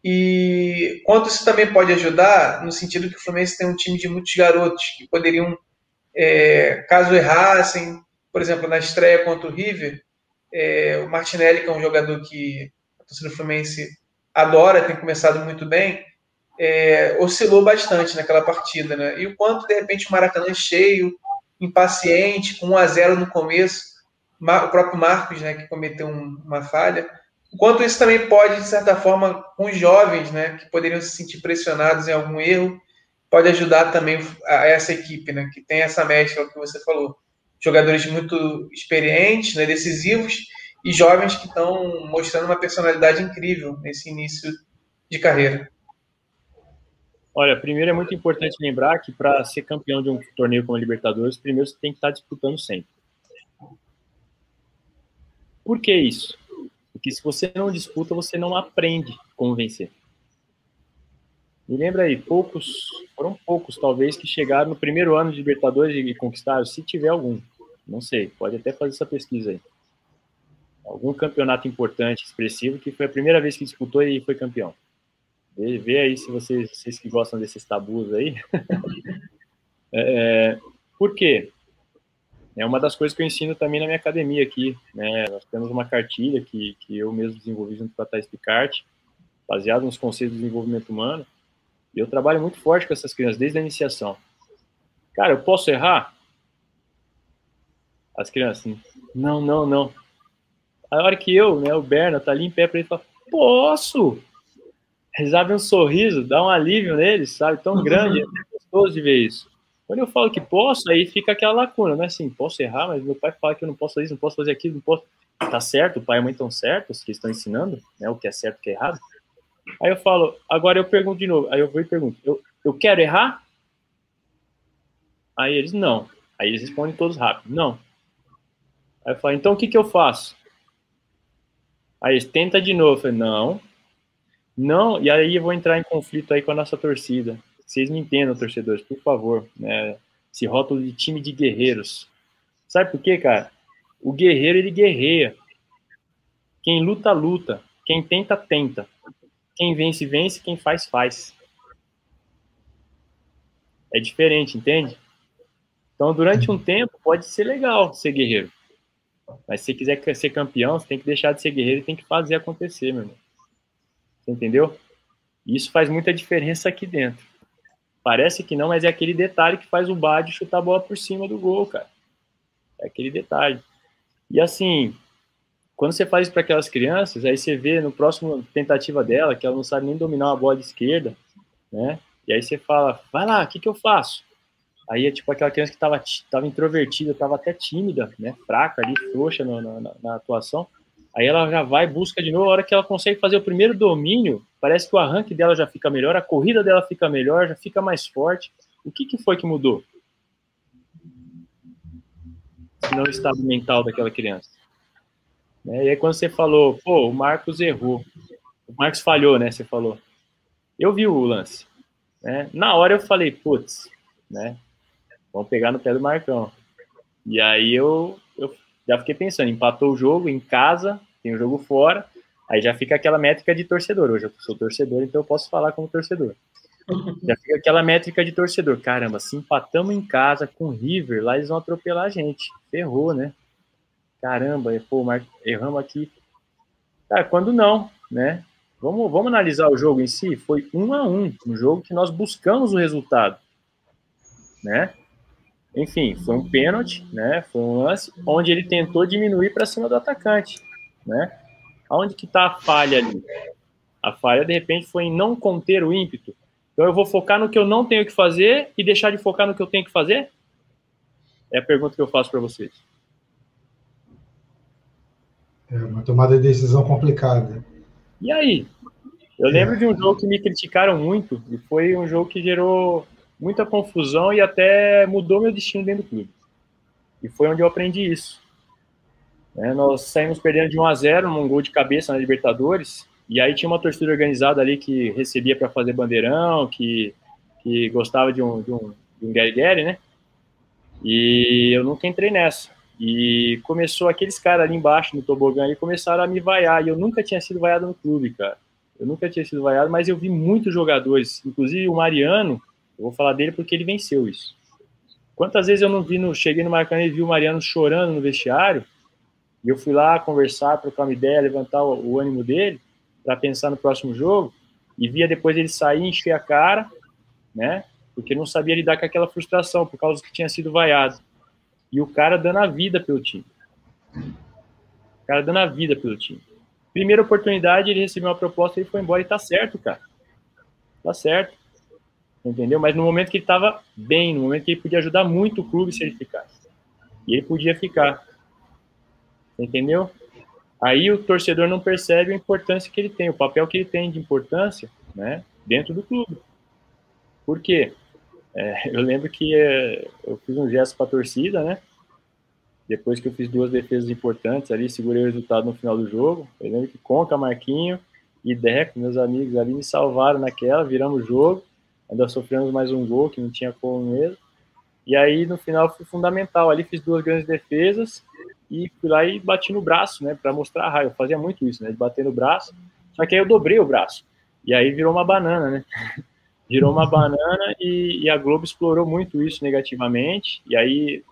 E quanto isso também pode ajudar, no sentido que o Fluminense tem um time de muitos garotos que poderiam é, caso errassem, por exemplo, na estreia contra o River, é, o Martinelli, que é um jogador que a torcida do Fluminense adora, tem começado muito bem, é, oscilou bastante naquela partida, né? E o quanto, de repente, o Maracanã cheio, impaciente, com 1 a 0 no começo, o próprio Marcos, né, que cometeu um, uma falha, o quanto isso também pode, de certa forma, com os jovens, né, que poderiam se sentir pressionados em algum erro, pode ajudar também a essa equipe, né, que tem essa mescla que você falou. Jogadores muito experientes, né, decisivos, e jovens que estão mostrando uma personalidade incrível nesse início de carreira. Olha, primeiro é muito importante lembrar que para ser campeão de um torneio como a Libertadores, primeiro você tem que estar disputando sempre. Por que isso? Porque se você não disputa, você não aprende como vencer. Me lembra aí, poucos, foram poucos talvez que chegaram no primeiro ano de Libertadores e conquistaram, se tiver algum. Não sei, pode até fazer essa pesquisa aí. Algum campeonato importante, expressivo, que foi a primeira vez que disputou e foi campeão. Vê, vê aí se vocês, vocês que gostam desses tabus aí. é, por quê? É uma das coisas que eu ensino também na minha academia aqui. Né? Nós temos uma cartilha que, que eu mesmo desenvolvi junto com a Thais Picarte, baseado nos conceitos de desenvolvimento humano. E eu trabalho muito forte com essas crianças, desde a iniciação. Cara, eu posso errar? As crianças, não, não, não. A hora que eu, né, o Berna, tá ali em pé para ele falar, posso! Eles abrem um sorriso, dá um alívio neles, sabe? Tão grande, é gostoso de ver isso. Quando eu falo que posso, aí fica aquela lacuna, né? Assim, posso errar, mas meu pai fala que eu não posso fazer isso, não posso fazer aquilo, não posso. Tá certo, o pai e a mãe estão certos, que estão ensinando, né? O que é certo, o que é errado. Aí eu falo, agora eu pergunto de novo. Aí eu vou e pergunto, eu, eu quero errar? Aí eles, não. Aí eles respondem todos rápido, não. Aí eu falo, então o que, que eu faço? Aí eles, tenta de novo. Eu falei, não. Não, e aí eu vou entrar em conflito aí com a nossa torcida. Vocês me entendam, torcedores, por favor. Né? Esse rótulo de time de guerreiros. Sabe por quê, cara? O guerreiro, ele guerreia. Quem luta, luta. Quem tenta, tenta. Quem vence, vence. Quem faz, faz. É diferente, entende? Então, durante um tempo, pode ser legal ser guerreiro. Mas se você quiser ser campeão, você tem que deixar de ser guerreiro e tem que fazer acontecer, meu irmão. Você entendeu? Isso faz muita diferença aqui dentro. Parece que não, mas é aquele detalhe que faz o Bad chutar a bola por cima do gol, cara. É aquele detalhe. E assim, quando você faz isso para aquelas crianças, aí você vê no próximo tentativa dela que ela não sabe nem dominar uma bola de esquerda, né? E aí você fala, vai lá, o que, que eu faço? Aí é tipo aquela criança que estava tava introvertida, estava até tímida, né? Fraca ali, frouxa na, na, atuação. Aí ela já vai, busca de novo. A hora que ela consegue fazer o primeiro domínio, parece que o arranque dela já fica melhor, a corrida dela fica melhor, já fica mais forte. O que, que foi que mudou? Se não o estado mental daquela criança. Né? E aí quando você falou, pô, o Marcos errou. O Marcos falhou, né? Você falou. Eu vi o lance. Né? Na hora eu falei, putz, né? Vamos pegar no pé do Marcão. E aí eu, eu já fiquei pensando, empatou o jogo em casa, tem o jogo fora, aí já fica aquela métrica de torcedor. Hoje eu sou torcedor, então eu posso falar como torcedor. Já fica aquela métrica de torcedor. Caramba, se empatamos em casa com o River, lá eles vão atropelar a gente. Ferrou, né? Caramba, pô, erramos aqui. Cara, quando não, né? Vamos, vamos analisar o jogo em si. Foi um a um, um jogo que nós buscamos o resultado, né? Enfim, foi um pênalti, né? Foi um lance onde ele tentou diminuir para cima do atacante, né? Aonde que está a falha ali? A falha, de repente, foi em não conter o ímpeto. Então, eu vou focar no que eu não tenho que fazer e deixar de focar no que eu tenho que fazer? É a pergunta que eu faço para vocês. É uma tomada de decisão complicada. E aí? Eu lembro de um jogo que me criticaram muito e foi um jogo que gerou muita confusão e até mudou meu destino dentro do clube. E foi onde eu aprendi isso. É, nós saímos perdendo de 1 a 0 num gol de cabeça na Libertadores, e aí tinha uma torcida organizada ali que recebia para fazer bandeirão, que, que gostava de um, de um, de um né? E eu nunca entrei nessa. E começou aqueles caras ali embaixo no tobogã e começaram a me vaiar. E eu nunca tinha sido vaiado no clube, cara. Eu nunca tinha sido vaiado, mas eu vi muitos jogadores, inclusive o Mariano, eu vou falar dele porque ele venceu isso. Quantas vezes eu não vi, no, cheguei no Maracanã e vi o Mariano chorando no vestiário, e eu fui lá conversar, trocar uma ideia, levantar o, o ânimo dele, para pensar no próximo jogo, e via depois ele sair, encher a cara, né? Porque não sabia lidar com aquela frustração, por causa que tinha sido vaiado. E o cara dando a vida pelo time. O cara dando a vida pelo time. Primeira oportunidade, ele recebeu uma proposta, ele foi embora e tá certo, cara. Tá certo. Entendeu? Mas no momento que ele tava bem, no momento que ele podia ajudar muito o clube se ele ficasse. E ele podia ficar. Entendeu? Aí o torcedor não percebe a importância que ele tem, o papel que ele tem de importância, né, dentro do clube. Por quê? É, eu lembro que é, eu fiz um gesto para a torcida, né? Depois que eu fiz duas defesas importantes ali, segurei o resultado no final do jogo. Eu lembro que Conca, Marquinho e Deco, meus amigos ali, me salvaram naquela, viramos o jogo. Ainda sofremos mais um gol, que não tinha como mesmo. E aí, no final, foi fundamental. Ali fiz duas grandes defesas e fui lá e bati no braço, né, para mostrar a raiva. Eu fazia muito isso, né, de bater no braço. Só que aí eu dobrei o braço. E aí virou uma banana, né? virou uma banana e, e, a Globo explorou muito isso negativamente. E aí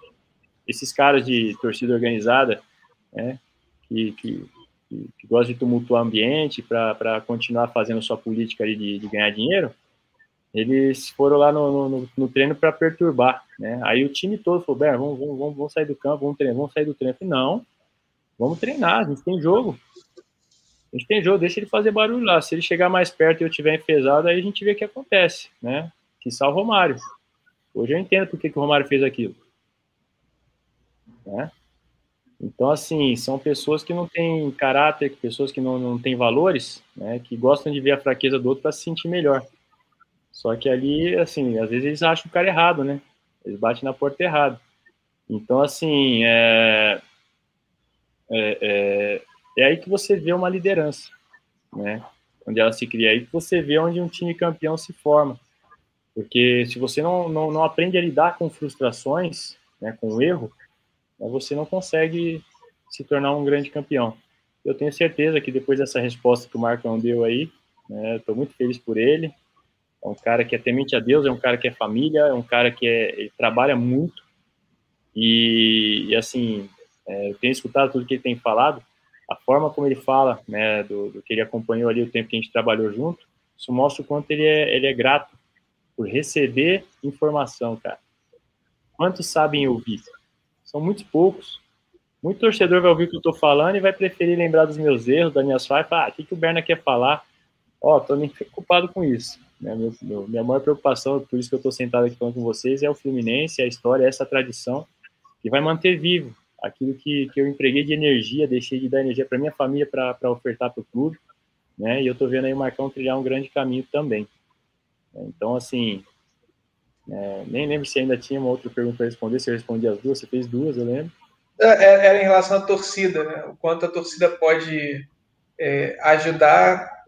esses caras de torcida organizada, né, que, que, que, gostam de tumultuar o ambiente para continuar fazendo sua política ali de, de, ganhar dinheiro, eles foram lá no, no, no treino para perturbar. Né? Aí o time todo falou: vamos, vamos, vamos, vamos sair do campo, vamos treinar, vamos sair do treino. Falei, não, vamos treinar, a gente tem jogo. A gente tem jogo, deixa ele fazer barulho lá. Se ele chegar mais perto e eu tiver enfesado, aí a gente vê o que acontece, né? Que salva o Romário. Hoje eu entendo por que o Romário fez aquilo. Né? Então, assim, são pessoas que não têm caráter, pessoas que não, não têm valores, né? Que gostam de ver a fraqueza do outro para se sentir melhor. Só que ali, assim, às vezes eles acham o cara errado, né? Eles batem na porta errado. Então, assim, é, é, é é aí que você vê uma liderança, né? Onde ela se cria, é aí que você vê onde um time campeão se forma. Porque se você não, não, não aprende a lidar com frustrações, né, com erro, né, você não consegue se tornar um grande campeão. Eu tenho certeza que depois dessa resposta que o Marcão deu aí, né, estou muito feliz por ele. É um cara que é temente a Deus, é um cara que é família, é um cara que é, trabalha muito. E, e assim, é, eu tenho escutado tudo que ele tem falado a forma como ele fala, né, do, do, que ele acompanhou ali o tempo que a gente trabalhou junto, isso mostra o quanto ele é, ele é grato por receber informação, cara. Quantos sabem ouvir? São muitos poucos. Muito torcedor vai ouvir o que eu estou falando e vai preferir lembrar dos meus erros, das minhas falhas, ah, o que, que o Berna quer falar? Ó, oh, tô nem preocupado com isso. Né? Meu, meu, minha maior preocupação, por isso que eu estou sentado aqui falando com vocês, é o Fluminense, é a história, é essa tradição que vai manter vivo aquilo que, que eu empreguei de energia, deixei de dar energia para minha família para ofertar para o clube, né? E eu estou vendo aí o Marcão trilhar um grande caminho também. Então, assim, é, nem lembro se ainda tinha uma outra pergunta para responder, se eu respondi as duas, você fez duas, eu lembro. É, era em relação à torcida, né? O quanto a torcida pode é, ajudar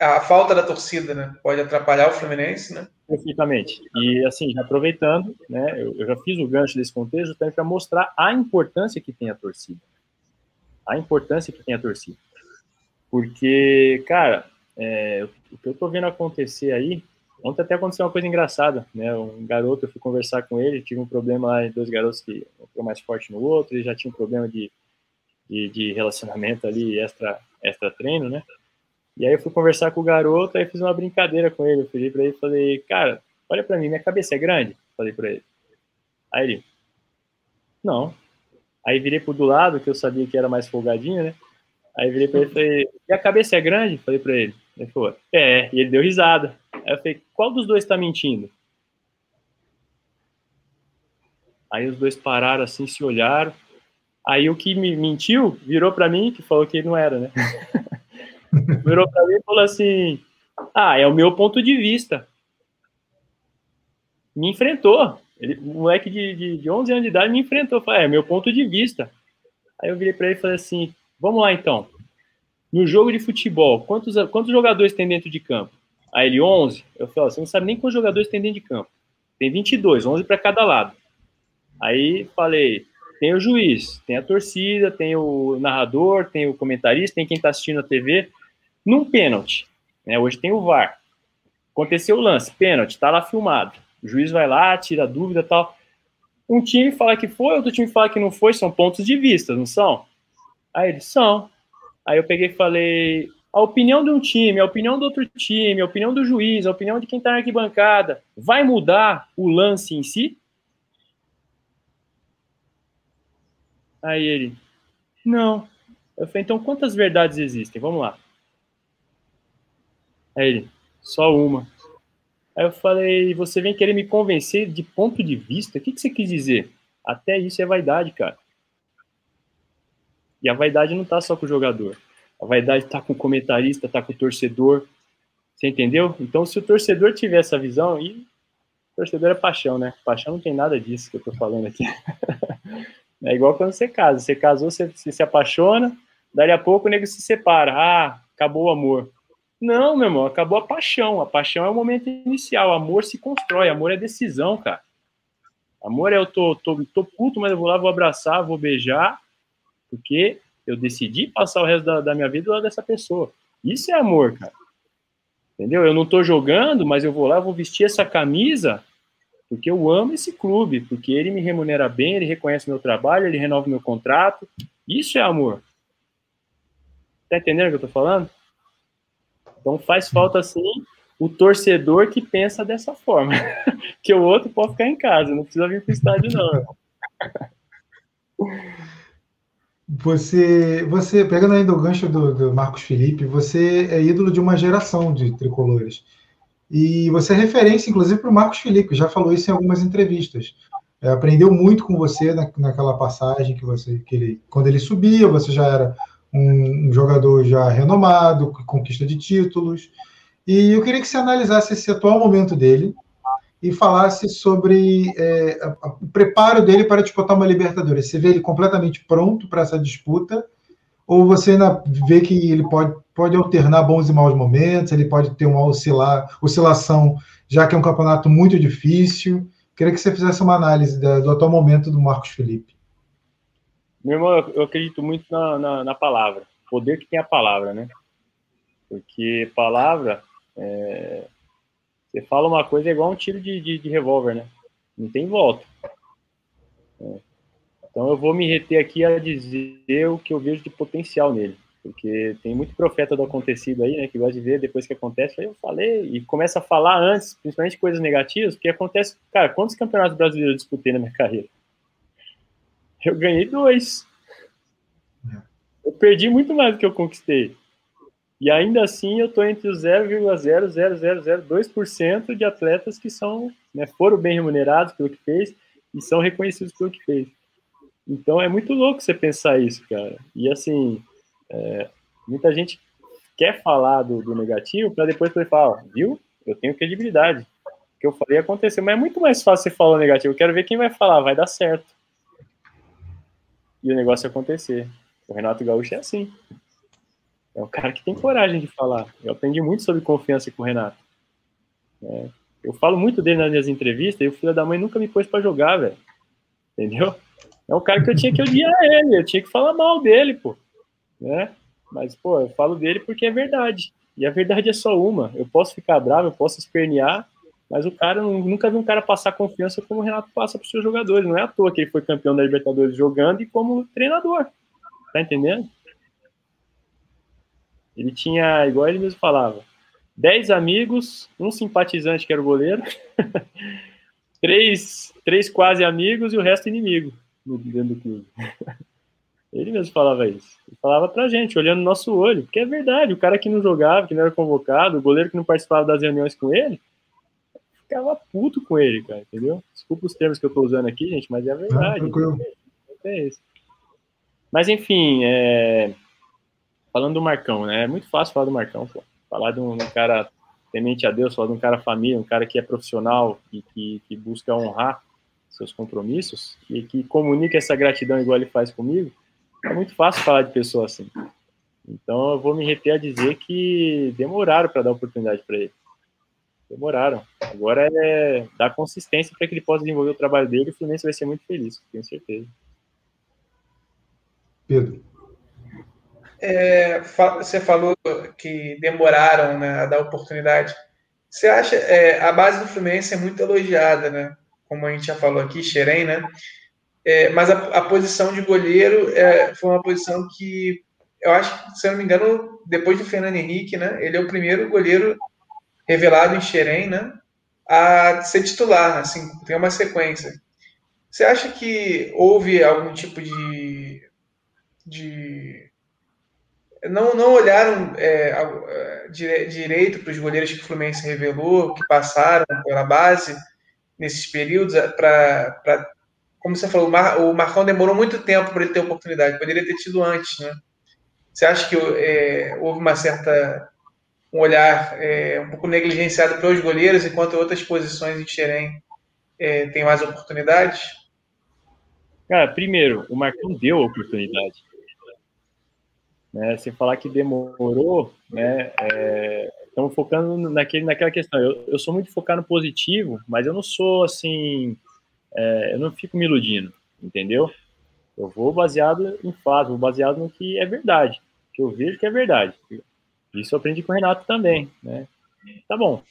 a falta da torcida, né? Pode atrapalhar o Fluminense, né? Perfeitamente. E assim, aproveitando, né? Eu, eu já fiz o gancho desse contexto também para mostrar a importância que tem a torcida. A importância que tem a torcida. Porque, cara, é, o que eu tô vendo acontecer aí, ontem até aconteceu uma coisa engraçada, né? Um garoto, eu fui conversar com ele, tive um problema lá dois garotos que um mais forte no outro, ele já tinha um problema de, de, de relacionamento ali, extra, extra treino, né? E aí eu fui conversar com o garoto, aí fiz uma brincadeira com ele. Eu falei pra ele, falei, cara, olha pra mim, minha cabeça é grande? Falei pra ele. Aí ele, não. Aí virei pro do lado, que eu sabia que era mais folgadinho, né? Aí virei pra ele e falei, e a cabeça é grande? Falei pra ele. Ele falou, é, e ele deu risada. Aí eu falei, qual dos dois tá mentindo? Aí os dois pararam assim, se olharam. Aí o que me mentiu virou para mim que falou que não era, né? Virou pra mim e falou assim: Ah, é o meu ponto de vista. Me enfrentou. Ele, um moleque de, de, de 11 anos de idade me enfrentou. Falei, é meu ponto de vista. Aí eu virei para ele e falei assim: Vamos lá então. No jogo de futebol, quantos, quantos jogadores tem dentro de campo? Aí ele, 11. Eu falei: Você não sabe nem quantos jogadores tem dentro de campo. Tem 22, 11 para cada lado. Aí falei: Tem o juiz, tem a torcida, tem o narrador, tem o comentarista, tem quem está assistindo a TV. Num pênalti, né, hoje tem o VAR. Aconteceu o lance, pênalti, tá lá filmado. O juiz vai lá, tira dúvida tal. Um time fala que foi, outro time fala que não foi, são pontos de vista, não são? Aí eles são. Aí eu peguei e falei, a opinião de um time, a opinião do outro time, a opinião do juiz, a opinião de quem está na arquibancada, vai mudar o lance em si? Aí ele, não. Eu falei, então quantas verdades existem? Vamos lá. Aí ele, só uma. Aí eu falei, você vem querer me convencer de ponto de vista? O que, que você quis dizer? Até isso é vaidade, cara. E a vaidade não tá só com o jogador. A vaidade tá com o comentarista, tá com o torcedor. Você entendeu? Então, se o torcedor tiver essa visão, e torcedor é paixão, né? Paixão não tem nada disso que eu tô falando aqui. é igual quando você casa. Você casou, você, você se apaixona, daí a pouco o nego se separa. Ah, acabou o amor. Não, meu irmão, acabou a paixão. A paixão é o momento inicial. Amor se constrói. Amor é decisão, cara. Amor é eu tô, tô, tô puto, mas eu vou lá, vou abraçar, vou beijar, porque eu decidi passar o resto da, da minha vida do lado dessa pessoa. Isso é amor, cara. Entendeu? Eu não tô jogando, mas eu vou lá, vou vestir essa camisa porque eu amo esse clube, porque ele me remunera bem, ele reconhece meu trabalho, ele renova meu contrato. Isso é amor. Tá entendendo o que eu tô falando? Então faz falta sim o torcedor que pensa dessa forma. que o outro pode ficar em casa, não precisa vir para o estádio, não. Você, você pegando ainda o gancho do, do, Marcos Felipe, você é ídolo de uma geração de tricolores. E você é referência, inclusive, para o Marcos Felipe, já falou isso em algumas entrevistas. É, aprendeu muito com você na, naquela passagem que você, que ele, quando ele subia, você já era um, um jogador já renomado, conquista de títulos. E eu queria que você analisasse esse atual momento dele e falasse sobre é, o preparo dele para disputar uma Libertadores. Você vê ele completamente pronto para essa disputa? Ou você ainda vê que ele pode, pode alternar bons e maus momentos, ele pode ter uma oscilar, oscilação, já que é um campeonato muito difícil? Queria que você fizesse uma análise da, do atual momento do Marcos Felipe. Meu irmão, eu acredito muito na, na, na, palavra, poder que tem a palavra, né? Porque palavra, é... você fala uma coisa é igual um tiro de, de, de revólver, né? Não tem volta. É. Então eu vou me reter aqui a dizer o que eu vejo de potencial nele, porque tem muito profeta do acontecido aí, né? Que gosta de ver depois que acontece, eu falei e começa a falar antes, principalmente coisas negativas, porque acontece, cara, quantos campeonatos brasileiros eu disputei na minha carreira? Eu ganhei dois. Eu perdi muito mais do que eu conquistei. E ainda assim eu estou entre os 0,00002% de atletas que são, né, foram bem remunerados pelo que fez e são reconhecidos pelo que fez. Então é muito louco você pensar isso, cara. E assim, é, muita gente quer falar do, do negativo para depois poder falar, viu? Eu tenho credibilidade. O que eu falei aconteceu, mas é muito mais fácil você falar o negativo. Eu quero ver quem vai falar, vai dar certo e o negócio acontecer. O Renato Gaúcho é assim. É um cara que tem coragem de falar. Eu aprendi muito sobre confiança com o Renato. É, eu falo muito dele nas minhas entrevistas e o filho da mãe nunca me pôs para jogar, velho. Entendeu? É um cara que eu tinha que odiar ele, eu tinha que falar mal dele, pô. Né? Mas, pô, eu falo dele porque é verdade. E a verdade é só uma. Eu posso ficar bravo, eu posso espernear, mas o cara, nunca vi um cara passar confiança como o Renato passa para os seus jogadores. Não é à toa que ele foi campeão da Libertadores jogando e como treinador. Tá entendendo? Ele tinha, igual ele mesmo falava, 10 amigos, um simpatizante que era o goleiro, três, três quase amigos e o resto inimigo dentro do clube. Ele mesmo falava isso. Ele falava pra gente, olhando no nosso olho, porque é verdade, o cara que não jogava, que não era convocado, o goleiro que não participava das reuniões com ele, ficava puto com ele, cara, entendeu? Desculpa os termos que eu tô usando aqui, gente, mas é a verdade. é isso. Mas enfim, é... falando do Marcão, né? É muito fácil falar do Marcão, pô. Falar de um, um cara temente a Deus, falar de um cara família, um cara que é profissional e que, que busca honrar seus compromissos e que comunica essa gratidão igual ele faz comigo, é muito fácil falar de pessoa assim. Então eu vou me reter a dizer que demoraram para dar oportunidade para ele. Demoraram. Agora é dar consistência para que ele possa desenvolver o trabalho dele e o Fluminense vai ser muito feliz, tenho certeza. Pedro. É, você falou que demoraram né, a dar oportunidade. Você acha é, a base do Fluminense é muito elogiada, né? como a gente já falou aqui, Xerém, né? É, mas a, a, posição de goleiro é, foi uma posição que eu acho, se eu não me engano, depois do Fernando Henrique, né? Ele é o primeiro goleiro revelado em Xerém, né? A ser titular, assim, tem uma sequência. Você acha que houve algum tipo de. de não, não olharam é, é direito para os goleiros que o Fluminense revelou, que passaram pela base nesses períodos, para. Como você falou, o, Mar, o Marcão demorou muito tempo para ele ter oportunidade, poderia ter tido antes, né? Você acha que é, houve uma certa um olhar é, um pouco negligenciado para os goleiros, enquanto outras posições em Xerém é, têm mais oportunidades? Cara, primeiro, o Marcão deu a oportunidade. Né, se falar que demorou, né, é, estamos focando naquele, naquela questão. Eu, eu sou muito focado no positivo, mas eu não sou assim, é, eu não fico me iludindo, entendeu? Eu vou baseado em fato, vou baseado no que é verdade, que eu vejo que é verdade. Isso eu aprendi com o Renato também, né? Tá bom.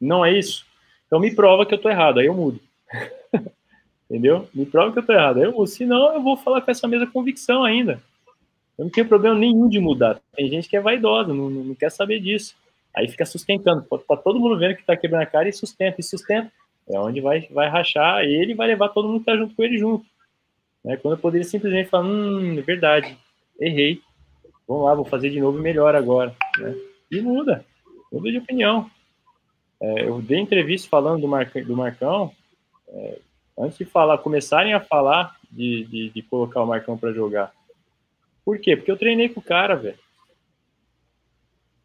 Não é isso? Então me prova que eu tô errado, aí eu mudo. Entendeu? Me prova que eu tô errado, eu mudo. Senão eu vou falar com essa mesma convicção ainda. Eu não tenho problema nenhum de mudar. Tem gente que é vaidosa, não, não quer saber disso. Aí fica sustentando. Tá todo mundo vendo que tá quebrando a cara e sustenta, e sustenta. É onde vai, vai rachar ele e vai levar todo mundo que tá junto com ele junto. Né? Quando eu poderia simplesmente falar, hum, é verdade, errei vamos lá, vou fazer de novo melhor agora. Né? E muda, muda de opinião. É, eu dei entrevista falando do, Mar, do Marcão, é, antes de falar, começarem a falar de, de, de colocar o Marcão para jogar. Por quê? Porque eu treinei com o cara, velho.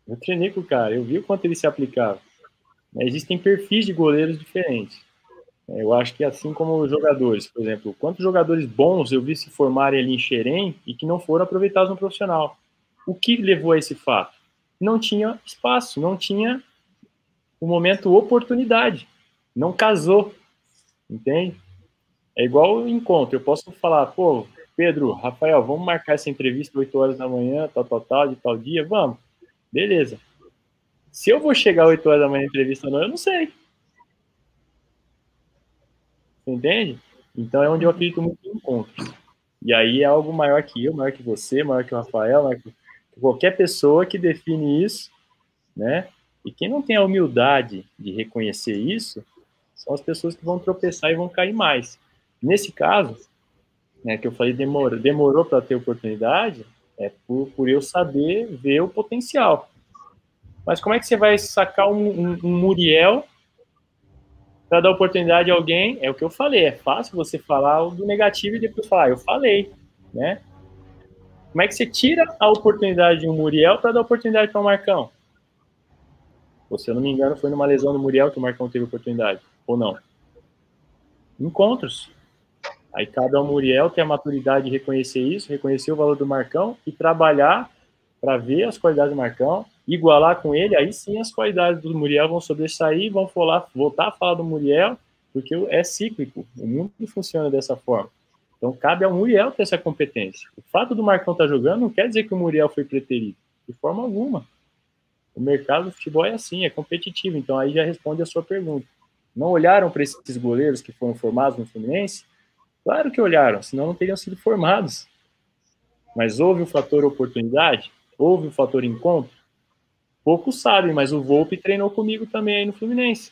Eu treinei com o cara, eu vi o quanto ele se aplicava. Existem perfis de goleiros diferentes. Eu acho que assim como os jogadores, por exemplo, quantos jogadores bons eu vi se formarem ali em Xerém e que não foram aproveitados no profissional. O que levou a esse fato? Não tinha espaço, não tinha o momento oportunidade, não casou, entende? É igual o encontro, eu posso falar, pô, Pedro, Rafael, vamos marcar essa entrevista 8 horas da manhã, tal, tal, tal, de tal dia, vamos. Beleza. Se eu vou chegar 8 horas da manhã na entrevista não, eu não sei. Entende? Então é onde eu acredito muito em encontros. E aí é algo maior que eu, maior que você, maior que o Rafael, maior que qualquer pessoa que define isso, né? E quem não tem a humildade de reconhecer isso, são as pessoas que vão tropeçar e vão cair mais. Nesse caso, né, que eu falei demorou, demorou para ter oportunidade, é por, por eu saber ver o potencial. Mas como é que você vai sacar um, um, um Muriel para dar oportunidade a alguém? É o que eu falei, é fácil você falar do negativo e depois falar, ah, eu falei, né? Como é que você tira a oportunidade de um Muriel para dar oportunidade para o Marcão? Ou, se eu não me engano, foi numa lesão do Muriel que o Marcão teve oportunidade, ou não? Encontros. Aí cada um Muriel tem a maturidade de reconhecer isso, reconhecer o valor do Marcão e trabalhar para ver as qualidades do Marcão, igualar com ele, aí sim as qualidades do Muriel vão sobressair vão falar, voltar a falar do Muriel, porque é cíclico, o mundo funciona dessa forma. Então cabe ao Muriel ter essa competência. O fato do Marcão estar tá jogando não quer dizer que o Muriel foi preterido, de forma alguma. O mercado do futebol é assim, é competitivo. Então aí já responde a sua pergunta. Não olharam para esses goleiros que foram formados no Fluminense? Claro que olharam, senão não teriam sido formados. Mas houve o fator oportunidade? Houve o fator encontro? Poucos sabem, mas o Volpe treinou comigo também aí no Fluminense.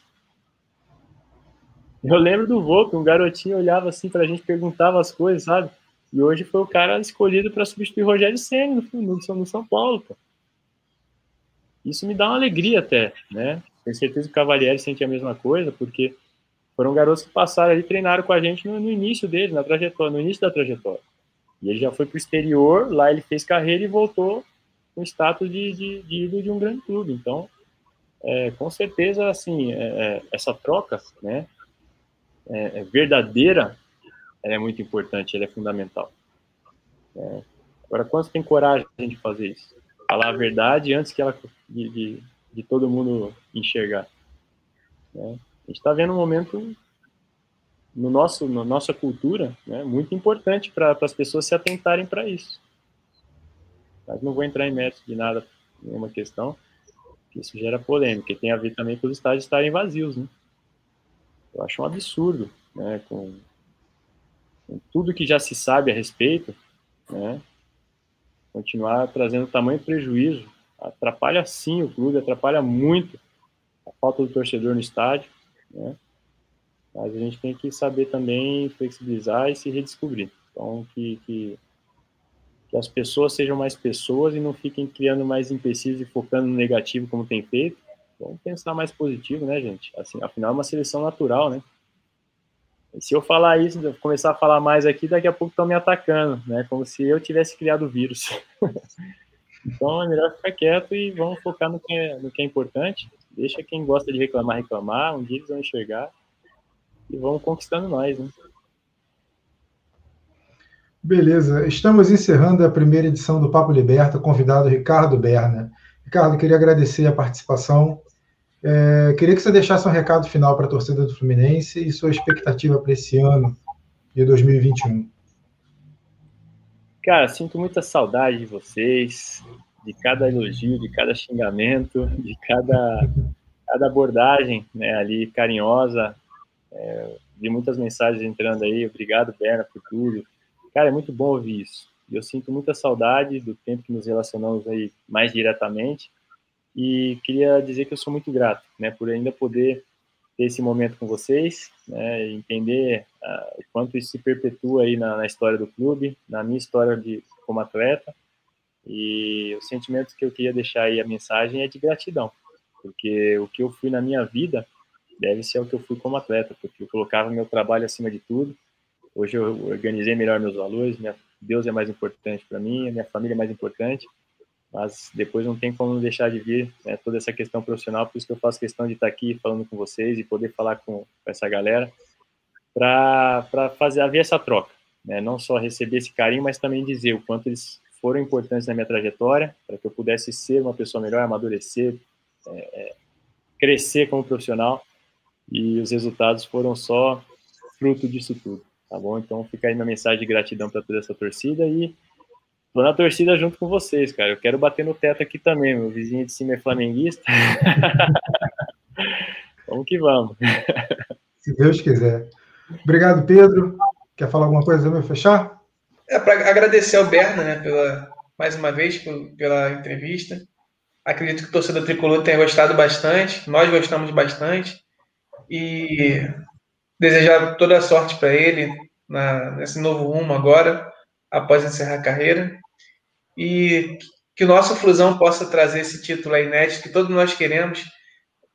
Eu lembro do Volpe, um garotinho olhava assim para a gente, perguntava as coisas, sabe? E hoje foi o cara escolhido para substituir Rogério Senna no, no, São Paulo, pô. Isso me dá uma alegria até, né? Tenho certeza que o Cavalieri sente a mesma coisa, porque foram garotos que passaram ali, treinaram com a gente no, no início dele, na trajetória, no início da trajetória. E ele já foi para o exterior, lá ele fez carreira e voltou com status de, de, de ídolo de um grande clube. Então, é, com certeza, assim, é, é essa troca, né? É, é verdadeira, ela é muito importante, ela é fundamental. É, agora, quantos tem coragem de fazer isso? Falar a verdade antes que ela de, de, de todo mundo enxergar. É, a gente está vendo um momento no nosso, na nossa cultura, né, muito importante para as pessoas se atentarem para isso. Mas não vou entrar em mérito de nada, nenhuma questão, isso gera polêmica, e tem a ver também com os estádios estarem vazios, né? Eu acho um absurdo, né? Com, com tudo que já se sabe a respeito, né? Continuar trazendo tamanho prejuízo atrapalha sim o clube, atrapalha muito a falta do torcedor no estádio, né? Mas a gente tem que saber também flexibilizar e se redescobrir. Então, que, que, que as pessoas sejam mais pessoas e não fiquem criando mais empecilhos e focando no negativo como tem feito. Vamos pensar mais positivo, né, gente? Assim, afinal, é uma seleção natural, né? E se eu falar isso, começar a falar mais aqui, daqui a pouco estão me atacando, né? Como se eu tivesse criado o vírus. então é melhor ficar quieto e vamos focar no que, é, no que é importante. Deixa quem gosta de reclamar, reclamar. Um dia eles vão enxergar e vão conquistando nós, né? Beleza, estamos encerrando a primeira edição do Papo Liberta, convidado Ricardo Berna. Ricardo, queria agradecer a participação. É, queria que você deixasse um recado final para a torcida do Fluminense e sua expectativa para esse ano de 2021. Cara, sinto muita saudade de vocês, de cada elogio, de cada xingamento, de cada, cada abordagem né, ali carinhosa. É, vi muitas mensagens entrando aí, obrigado, Berna, por tudo. Cara, é muito bom ouvir isso. Eu sinto muita saudade do tempo que nos relacionamos aí mais diretamente e queria dizer que eu sou muito grato, né, por ainda poder ter esse momento com vocês, né, entender uh, o quanto isso se perpetua aí na, na, história do clube, na minha história de como atleta, e o sentimento que eu queria deixar aí, a mensagem é de gratidão, porque o que eu fui na minha vida deve ser o que eu fui como atleta, porque eu colocava meu trabalho acima de tudo, hoje eu organizei melhor meus valores, minha, Deus é mais importante para mim, minha família é mais importante, mas depois não tem como deixar de vir né, toda essa questão profissional, por isso que eu faço questão de estar aqui falando com vocês e poder falar com, com essa galera para fazer haver essa troca, né, não só receber esse carinho, mas também dizer o quanto eles foram importantes na minha trajetória, para que eu pudesse ser uma pessoa melhor, amadurecer, é, é, crescer como profissional, e os resultados foram só fruto disso tudo, tá bom? Então fica aí minha mensagem de gratidão para toda essa torcida e Tô na torcida junto com vocês, cara. Eu quero bater no teto aqui também. Meu vizinho de cima é flamenguista. vamos que vamos. Se Deus quiser. Obrigado, Pedro. Quer falar alguma coisa para fechar? É para agradecer ao Berna, né, pela mais uma vez pela entrevista. Acredito que o torcedor tricolor tenha gostado bastante. Nós gostamos bastante e desejar toda a sorte para ele na, nesse novo rumo agora, após encerrar a carreira e que o nosso Flusão possa trazer esse título aí inédito que todos nós queremos.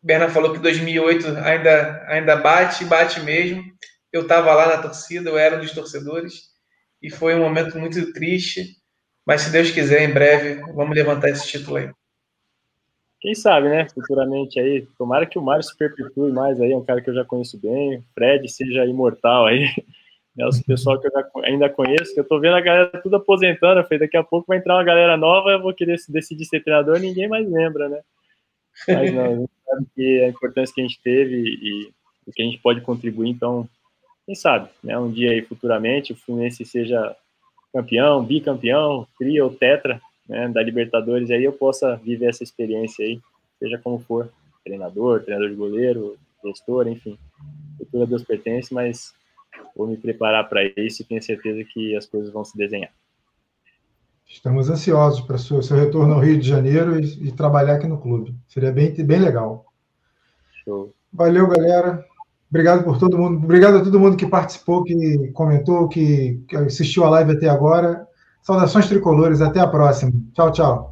Berna falou que 2008 ainda, ainda bate, bate mesmo. Eu estava lá na torcida, eu era um dos torcedores, e foi um momento muito triste. Mas se Deus quiser, em breve, vamos levantar esse título aí. Quem sabe, né? Futuramente aí. Tomara que o Mário se perpetue mais aí, é um cara que eu já conheço bem. Fred seja imortal aí. Né, os pessoal que eu ainda conheço, que eu tô vendo a galera tudo aposentando, falei, daqui a pouco vai entrar uma galera nova, eu vou querer decidir ser treinador, ninguém mais lembra, né? Mas não, a gente sabe que a importância que a gente teve e o que a gente pode contribuir, então, quem sabe, né? Um dia aí futuramente o Fluminense seja campeão, bicampeão, tria ou tetra, né, da Libertadores, aí eu possa viver essa experiência aí, seja como for, treinador, treinador de goleiro, gestor, enfim, futuro a Deus pertence, mas vou me preparar para isso e tenho certeza que as coisas vão se desenhar. Estamos ansiosos para o seu, seu, retorno ao Rio de Janeiro e, e, trabalhar aqui no clube. Seria bem, bem legal. Show. Valeu, galera. Obrigado por todo mundo. Obrigado a todo mundo que participou, que comentou, que, que assistiu a live até agora. Saudações tricolores. Até a próxima. Tchau, tchau.